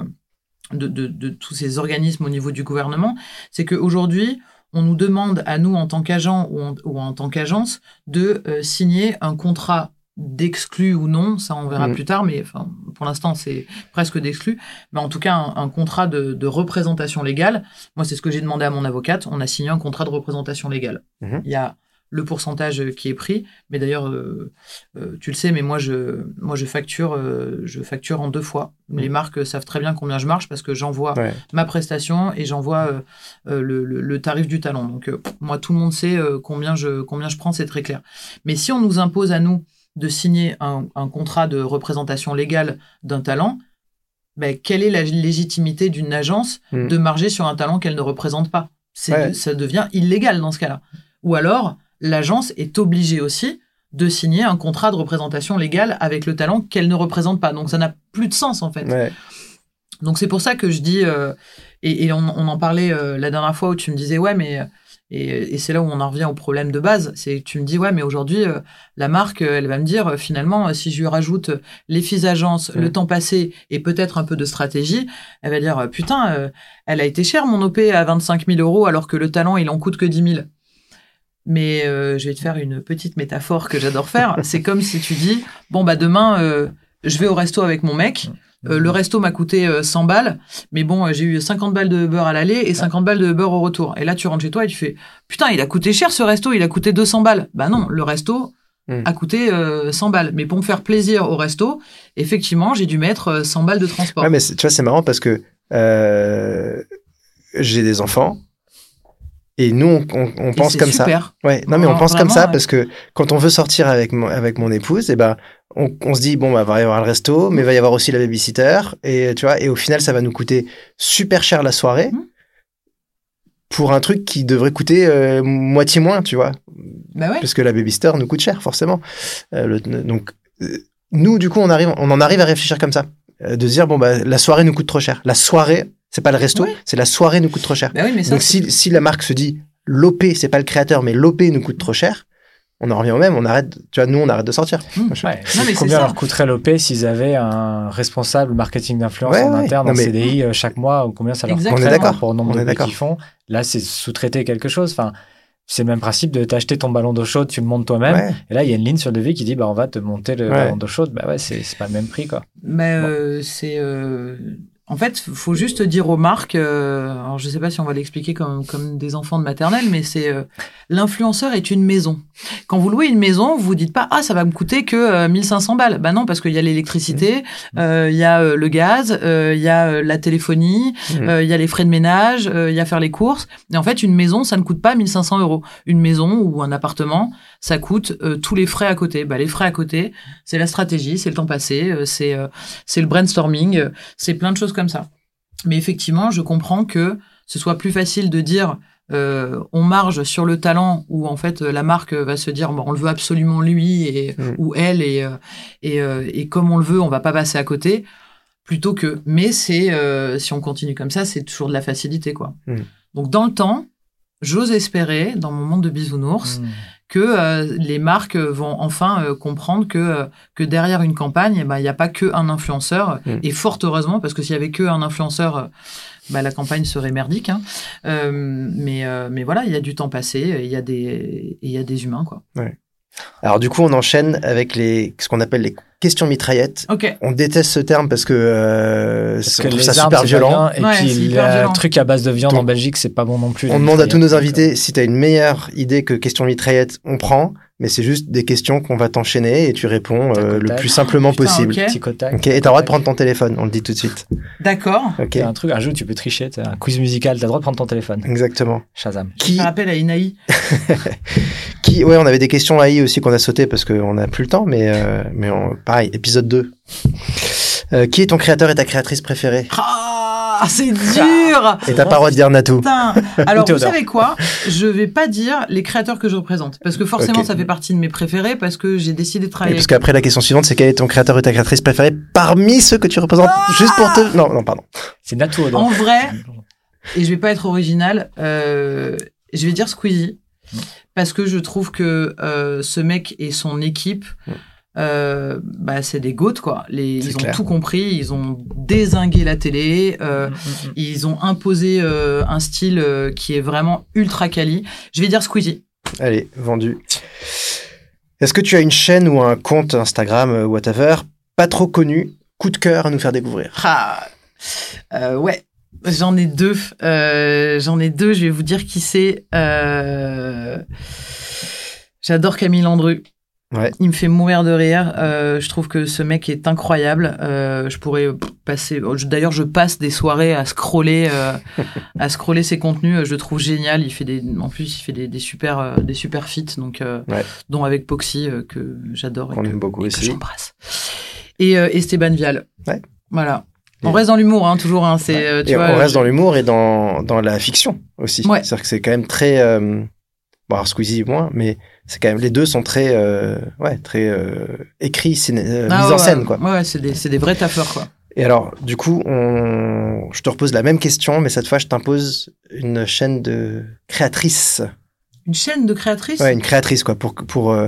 de, tous ces organismes au niveau du gouvernement, c'est qu'aujourd'hui on nous demande à nous en tant qu'agents ou en, ou en tant qu'agence de euh, signer un contrat d'exclus ou non, ça on verra
Mhm.
plus tard, mais enfin, pour l'instant c'est presque d'exclus, mais en tout cas un, un contrat de, de représentation légale. Moi c'est ce que j'ai demandé à mon avocate, on a signé un contrat de représentation légale.
Mhm.
Il y a le pourcentage qui est pris, mais d'ailleurs euh, euh, tu le sais, mais moi je moi je facture euh, je facture en deux fois. Les marques savent très bien combien je marche parce que j'envoie
Ouais.
ma prestation et j'envoie le, le- le tarif du talent. Donc moi tout le monde sait combien je combien je prends, c'est très clair. Mais si on nous impose à nous de signer un, un contrat de représentation légale d'un talent, ben, quelle est la légitimité d'une agence
Mm.
de marger sur un talent qu'elle ne représente pas?
Ouais.
Ça devient illégal dans ce cas-là. Ou alors, l'agence est obligée aussi de signer un contrat de représentation légale avec le talent qu'elle ne représente pas. Donc ça n'a plus de sens en fait.
Ouais.
Donc c'est pour ça que je dis, euh, et, et on, on en parlait euh, la dernière fois où tu me disais, ouais, mais, et, et c'est là où on en revient au problème de base, c'est tu me dis, ouais, mais aujourd'hui, euh, la marque, euh, elle va me dire, euh, finalement, si je lui rajoute les fiches agences, le temps passé et peut-être un peu de stratégie, elle va dire, putain, elle a été chère mon OP à 25 000 euros alors que le talent, il en coûte que 10 000. Mais euh, je vais te faire une petite métaphore que j'adore faire. c'est comme si tu dis, bon, bah demain, euh, je vais au resto avec mon mec. Euh, le resto m'a coûté euh, 100 balles, mais bon, euh, j'ai eu 50 balles de beurre à l'aller et 50 balles de beurre au retour. Et là, tu rentres chez toi et tu fais Putain, il a coûté cher ce resto, il a coûté 200 balles. Bah non, le resto
Mm.
a coûté euh, 100 balles. Mais pour me faire plaisir au resto, effectivement, j'ai dû mettre euh, 100 balles de transport.
Ouais, mais tu vois, c'est marrant parce que euh, j'ai des enfants et nous, on, on- on
Et
pense comme ça. Ouais, non, mais on
Vraiment,
pense comme ça
ouais.
parce que quand on veut sortir avec mon, avec mon épouse, et ben, on, on se dit, bon, bah, va y avoir le resto, mais il va y avoir aussi la babysitter. Et tu vois, et au final, ça va nous coûter super cher la soirée
Mhm.
pour un truc qui devrait coûter euh, moitié moins, tu vois.
Bah ouais.
Parce que la babysitter nous coûte cher, forcément. Euh, le- donc, euh, nous, du coup, on, arrive, on en arrive à réfléchir comme ça. De se dire, bon, bah, la soirée nous coûte trop cher. La soirée, c'est pas le resto,
Ouais.
c'est la soirée nous coûte trop cher.
Bah oui, mais ça,
Donc si, si la marque se dit l'OP, c'est pas le créateur, mais l'OP nous coûte trop cher, on en revient au même, on arrête, tu vois, nous on arrête de sortir.
Mmh.
Ouais,
Non, mais c'est
combien leur coûterait l'OP s'ils avaient un responsable marketing d'influence
Ouais,
en
ouais.
interne
Non,
en
mais-
CDI euh, chaque mois ou combien ça leur coûterait
On est d'accord.
rapport au nombre
On
de qu'ils font? Là, c'est sous-traiter quelque chose. Enfin, c'est le même principe de t'acheter ton ballon d'eau chaude, tu le montes toi-même.
Ouais.
Et là, il y a une ligne sur le devis qui dit bah on va te monter le
Ouais.
ballon d'eau chaude. Bah ouais, c'est c'est pas le même prix quoi.
Mais euh, c'est euh, en fait, faut juste dire aux marques. euh, alors, je sais pas si on va l'expliquer comme comme des enfants de maternelle, mais c'est euh, l'influenceur est une maison. Quand vous louez une maison, vous vous dites pas ah ça va me coûter que euh, 1500 balles. Bah non, parce qu'il y a l'électricité, euh, il y a euh, le gaz, euh, il y a la téléphonie, euh, il y a les frais de ménage, euh, il y a faire les courses. Et en fait, une maison, ça ne coûte pas 1500 euros. Une maison ou un appartement, ça coûte euh, tous les frais à côté. Bah, les frais à côté, c'est la stratégie, c'est le temps passé, euh, c'est euh, c'est le brainstorming, euh, c'est plein de choses comme ça. Mais effectivement, je comprends que ce soit plus facile de dire euh, on marge sur le talent ou en fait la marque va se dire bon, on le veut absolument lui et
Mm.
ou elle et et, euh, et comme on le veut, on va pas passer à côté plutôt que mais c'est euh, si on continue comme ça, c'est toujours de la facilité quoi.
Mm.
Donc dans le temps, j'ose espérer dans mon monde de bisounours
Mm.
Que euh, les marques vont enfin euh, comprendre que euh, que derrière une campagne, eh ben, il n'y a pas que un influenceur
Mm.
et fort heureusement parce que s'il y avait que un influenceur, bah, la campagne serait merdique. Hein. Mais mais voilà, il y a du temps passé, il y a des y a des humains quoi.
Alors du coup, on enchaîne avec les, ce qu'on appelle les questions mitraillettes.
Ok.
On déteste ce terme parce que, euh,
Parce
on
que
trouve ça
armes,
super violent.
Et
Ouais,
puis le truc à base de viande
Donc,
en Belgique, c'est pas bon non plus.
On demande à tous nos invités si tu as une meilleure idée que question mitraillette, on prend, mais c'est juste des questions qu'on va t'enchaîner et tu réponds euh, le plus simplement
Putain,
possible.
ok.
euh, Tic au tac.
Ok, et t'as le droit de prendre ton téléphone, on le dit tout de suite.
D'accord.
Ok,
Il y a un truc, un jeu, tu peux tricher, t'as un quiz musical, t'as le droit de prendre ton téléphone.
exactement.
Shazam.
Qui,
Ça rappelle à Inaï.
qui, ouais, on avait des questions AI aussi qu'on a sauté parce qu'on n'a plus le temps, mais, euh, mais on- pareil, épisode 2. Euh, qui est ton créateur et ta créatrice préférée?
Ah, c'est dur.
Et t'as pas le droit de dire Natou.
Putain. Alors, vous savez quoi? Je vais pas dire les créateurs que je représente. Parce que forcément, ça fait partie de mes préférés parce que j'ai décidé de
Et
travailler.
parce qu'après la question suivante, c'est quel est ton créateur et ta créatrice préférée parmi ceux que tu représentes Juste pour te... Non, non, pardon.
C'est Natou
En vrai, et je vais pas être original. euh, je vais dire Squeezie parce que je trouve que euh, ce mec et son équipe. Euh, bah, c'est des goats quoi. Les, ils ont
clair.
tout compris, ils ont dézingué la télé. euh,
Mm, mm, mm.
ils ont imposé euh, un style euh, qui est vraiment ultra quali. Je vais dire Squeezie.
Allez, vendu. Est-ce que tu as une chaîne ou un compte Instagram, whatever, pas trop connu, coup de cœur à nous faire découvrir?
Ah, euh, ouais, j'en ai deux. Euh, j'en ai deux. Je vais vous dire qui c'est. Euh, J'adore Camille Landru.
Ouais.
Il me fait mourir de rire. Euh, je trouve que ce mec est incroyable. Euh, je pourrais passer. D'ailleurs, je passe des soirées à scroller, euh, à scroller ses contenus. Je le trouve génial. Il fait des, en plus, il fait des, des super, des super feats. Donc,
Ouais.
dont avec Poxy que j'adore et
On
que-
aime beaucoup
et que
aussi.
j'embrasse. Et Esteban Vial.
Ouais.
Voilà. On reste dans l'humour, hein, toujours. Hein, c'est,
on reste dans l'humour et dans, dans la fiction aussi. C'est-à-dire que c'est quand même très. Bon, alors Squeezie moins, mais c'est quand même les deux sont très, euh, ouais, très euh, écrits, euh,
Ah,
mis
ouais,
en scène, quoi.
Ouais, c'est des, c'est des vrais taffeurs, quoi.
Et alors, du coup, on... je te repose la même question, mais cette fois, je t'impose une chaîne de créatrice.
Une chaîne de créatrices?
Ouais, une créatrice, quoi, pour, pour euh,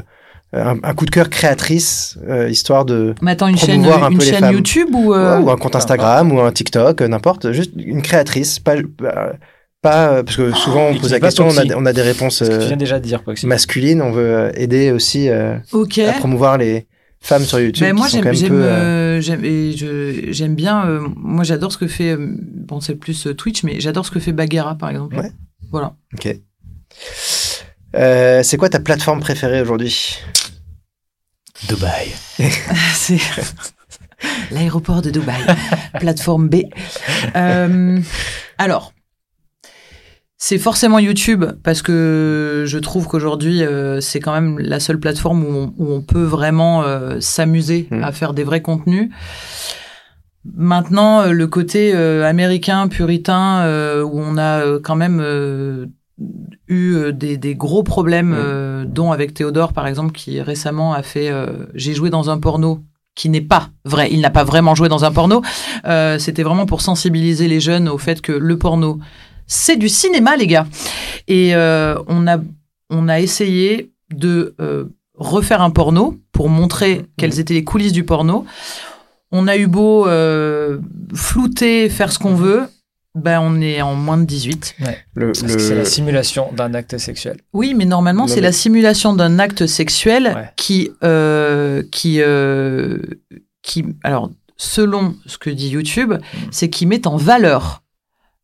un, un coup de cœur créatrice, euh, histoire de.
Mais attends, une chaîne,
un
une. YouTube ou... euh,
Ouais, ou un compte Instagram, ou un TikTok, n'importe. Juste une créatrice, pas. Pas euh, parce que souvent, on pose la question, on a,
toxique.
on a des réponses
Ce que tu
euh,
viens déjà de dire, Poxy.
masculines, on veut euh, aider aussi euh, à promouvoir les femmes sur YouTube.
Ben, moi, j'aime,
euh,
euh, bien. euh, moi, j'adore ce que fait. euh, bon, c'est plus euh, Twitch, mais j'adore ce que fait Baguera, par exemple.
Ouais.
Voilà.
Ok. Euh, c'est quoi ta plateforme préférée aujourd'hui?
Dubaï.
c'est l'aéroport de Dubaï, plateforme B. Euh, alors, c'est forcément YouTube parce que je trouve qu'aujourd'hui euh, c'est quand même la seule plateforme où on, où on peut vraiment euh, s'amuser
Mm.
à faire des vrais contenus. Maintenant, euh, le côté euh, américain, puritain, euh, où on a quand même eu des, des gros problèmes,
Mm.
euh, dont avec Théodore, par exemple, qui récemment a fait euh, J'ai joué dans un porno qui n'est pas vrai. Il n'a pas vraiment joué dans un porno. Euh, C'était vraiment pour sensibiliser les jeunes au fait que le porno, c'est du cinéma, les gars. Et euh, on, a, on a essayé de euh, refaire un porno pour montrer quelles étaient les coulisses du porno. On a eu beau euh, flouter, faire ce qu'on veut, ben on est en moins de 18.
le,
Parce que c'est la simulation d'un acte sexuel.
Oui, mais normalement, c'est la simulation d'un acte sexuel
Ouais.
qui, euh, qui, euh, qui, alors, selon ce que dit YouTube,
Mm.
c'est qui met en valeur,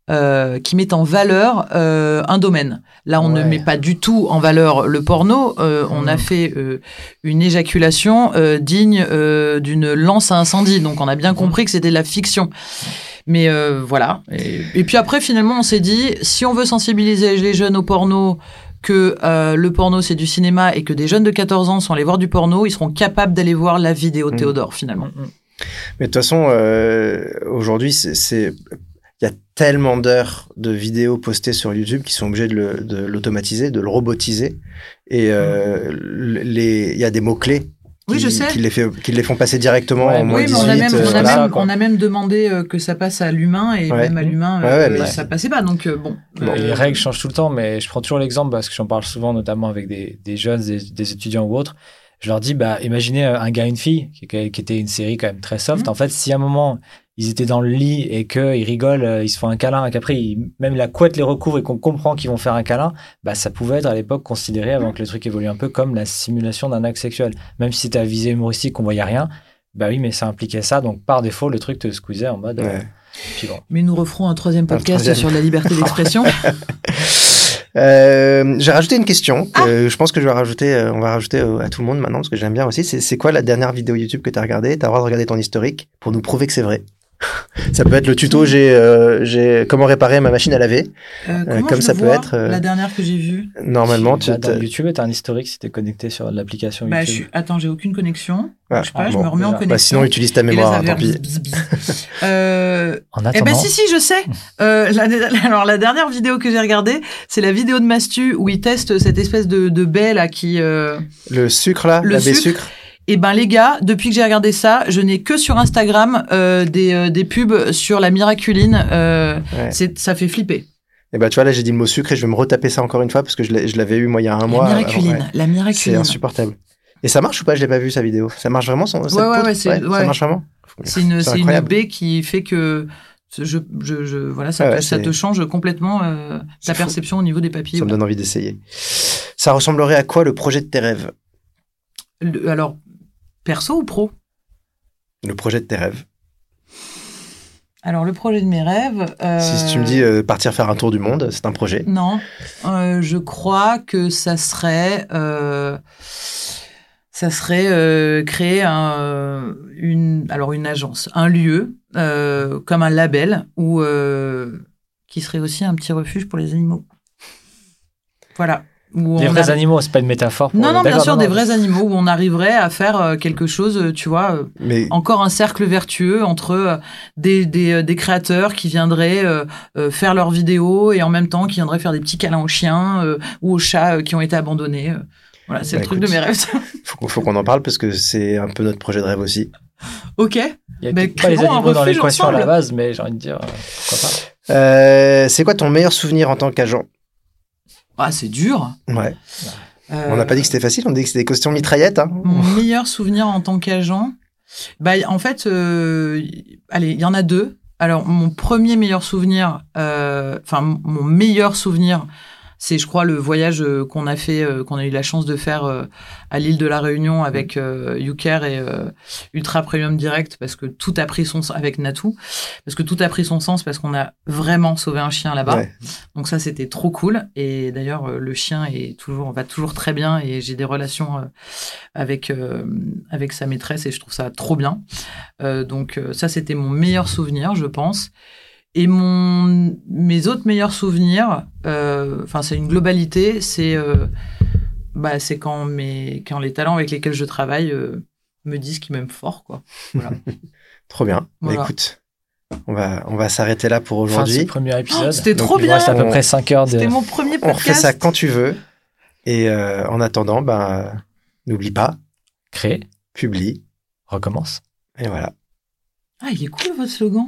euh, qui met en valeur euh, un domaine. Là, on ne met pas du tout en valeur le porno. euh, On a
Mm.
fait euh, une éjaculation euh, digne euh, d'une lance à incendie. Donc, on a bien compris que c'était de la fiction. Mais euh, voilà. Et, et puis après, finalement, on s'est dit, si on veut sensibiliser les jeunes au porno, que euh, le porno c'est du cinéma et que des jeunes de 14 ans sont allés voir du porno, ils seront capables d'aller voir la vidéo
Mm.
Théodore finalement.
Mais de toute façon, euh, aujourd'hui, c'est, c'est- il y a tellement d'heures de vidéos postées sur YouTube qui sont obligés de, l'automatiser, de le robotiser. Et euh, les, il y a des mots-clés
Oui,
qui,
je sais.
qui les, fait, qui les font passer directement
Ouais,
en moins
Oui, mais
18.
on a même,
euh,
on a
voilà.
même,
quoi.
on a même demandé euh, que ça passe à l'humain et
Ouais.
même à l'humain,
Ouais,
euh, ça passait pas. Donc bon. Euh,
les règles changent tout le temps, mais je prends toujours l'exemple parce que j'en parle souvent, notamment avec des, des jeunes, des, des étudiants ou autres. Je leur dis, bah, imaginez un gars et une fille, qui, qui était une série quand même très soft.
Mhm.
En fait, si à un moment, ils étaient dans le lit et qu'ils rigolent, euh, ils se font un câlin, et qu'après, ils- même la couette les recouvre et qu'on comprend qu'ils vont faire un câlin, bah, ça pouvait être à l'époque considéré, avant que le truc évolue un peu, comme la simulation d'un acte sexuel. Même si c'était à visée humoristique, qu'on voyait rien, bah oui, mais ça impliquait ça. Donc, par défaut, le truc te squeezait en mode. euh,
Ouais.
puis bon.
Mais nous referons un troisième podcast
troisième.
sur la liberté d'expression.
Euh, j'ai rajouté une question.
Ah.
que je pense que je vais rajouter, on va rajouter à tout le monde maintenant parce que j'aime bien aussi. C'est, c'est quoi la dernière vidéo YouTube que tu as regardée? Tu as le droit de regarder ton historique pour nous prouver que c'est vrai. ça peut être le tuto j'ai, euh, j'ai comment réparer ma machine à laver.
Euh, comment
comme
je
ça
le
peut
vois,
être, euh,
La dernière que j'ai vue?
Normalement, tu
Bah, dans
t'as-
YouTube, tu as un historique si tu es connecté sur l'application
Bah, je
YouTube.
suis... Attends, j'ai aucune connexion.
Ah,
je sais pas, je
bon,
me remets en connexion.
Bah, sinon, utilise ta
Et là,
mémoire, hein, tant pis.
Euh,
En
Eh
attendant,
ben si si je sais. Euh, la, alors la dernière vidéo que j'ai regardée, c'est la vidéo de Mastu où il teste cette espèce de, de baie là qui euh,
Le sucre là,
Le
la baie
sucre.
sucre.
Et ben les gars, depuis que j'ai regardé ça, je n'ai que sur Instagram euh, des, euh, des pubs sur la miraculine. Euh,
Ouais.
c'est ça fait flipper.
Et bah, tu vois, là, j'ai dit le mot sucre et je vais me retaper ça encore une fois parce que je l'ai- je l'avais eu, moi, il y a un mois.
la
Alors,
miraculine,
ouais,
la
C'est
miraculine.
insupportable. Et ça marche ou pas? Je l'ai pas vu sa vidéo. Ça marche vraiment son
Ouais, ouais, ouais, c'est-
Ça marche vraiment?
C'est une,
C'est
c'est une baie qui fait que je, je, je- voilà, ça,
Ah ouais,
ça
c'est-
te change complètement euh,
C'est
ta
fou.
perception au niveau des papilles.
Ça me donne envie d'essayer. Ça ressemblerait à quoi le projet de tes rêves?
Le- alors, perso ou pro?
Le projet de tes rêves.
Alors, le projet de mes rêves. euh,
Si tu me dis euh, partir faire un tour du monde, c'est un projet.
Non, euh, je crois que ça serait, ça serait créer un, une, alors une agence, un lieu comme un label qui serait aussi un petit refuge pour les animaux. Voilà. Où
Des
on
vrais
a-
animaux, c'est pas une métaphore. Pour
Non, non, bien sûr,
non,
des vrais animaux où on arriverait à faire euh, quelque chose, euh, tu vois, euh,
Mais
encore un cercle vertueux entre des, des, des créateurs qui viendraient faire leurs vidéos et en même temps qui viendraient faire des petits câlins aux chiens euh, ou aux chats qui ont été abandonnés. Voilà, c'est
Bah,
le truc
écoute.
de mes rêves.
faut, qu'on- faut qu'on en parle parce que c'est un peu notre projet de rêve aussi.
ok.
Il y a
Mais
peut-être pas les animaux dans l'équation à la base, mais j'ai envie de dire, pourquoi pas.
Euh, c'est quoi ton meilleur souvenir en tant qu'agent?
Ah, c'est dur.
Ouais.
Euh,
On n'a pas dit que c'était facile, on dit que c'était des questions mitraillettes. Hein.
Mon meilleur souvenir en tant qu'agent, bah, en fait, euh, allez, il y en a deux. Alors, mon premier meilleur souvenir, euh, enfin, mon meilleur souvenir, c'est, je crois, le voyage euh, qu'on a fait, euh, qu'on a eu la chance de faire euh, à l'île de la Réunion avec YouCare et Ultra Premium Direct, parce que tout a pris son sens avec Natou, parce que tout a pris son sens parce qu'on a vraiment sauvé un chien là-bas.
Ouais.
Donc ça, c'était trop cool. Et d'ailleurs, le chien est toujours, va toujours très bien et j'ai des relations avec, avec sa maîtresse et je trouve ça trop bien. Donc ça, c'était mon meilleur souvenir, je pense. Et mon, mes autres meilleurs souvenirs, euh, enfin c'est une globalité, c'est euh, bah, c'est quand, mes, quand les talents avec lesquels je travaille euh, me disent qu'ils m'aiment fort. Quoi.
Trop bien. Bah,
Voilà.
écoute, on va, on va s'arrêter là pour aujourd'hui.
premier épisode.
Oh, c'était
Donc,
trop bien
reste à peu
On-
près 5 heures de.
C'était mon premier
On refait
podcast.
ça quand tu veux. Et euh, en attendant, ben, n'oublie pas,
Créer,
publie.
recommence.
Et voilà.
Ah, il est cool votre slogan.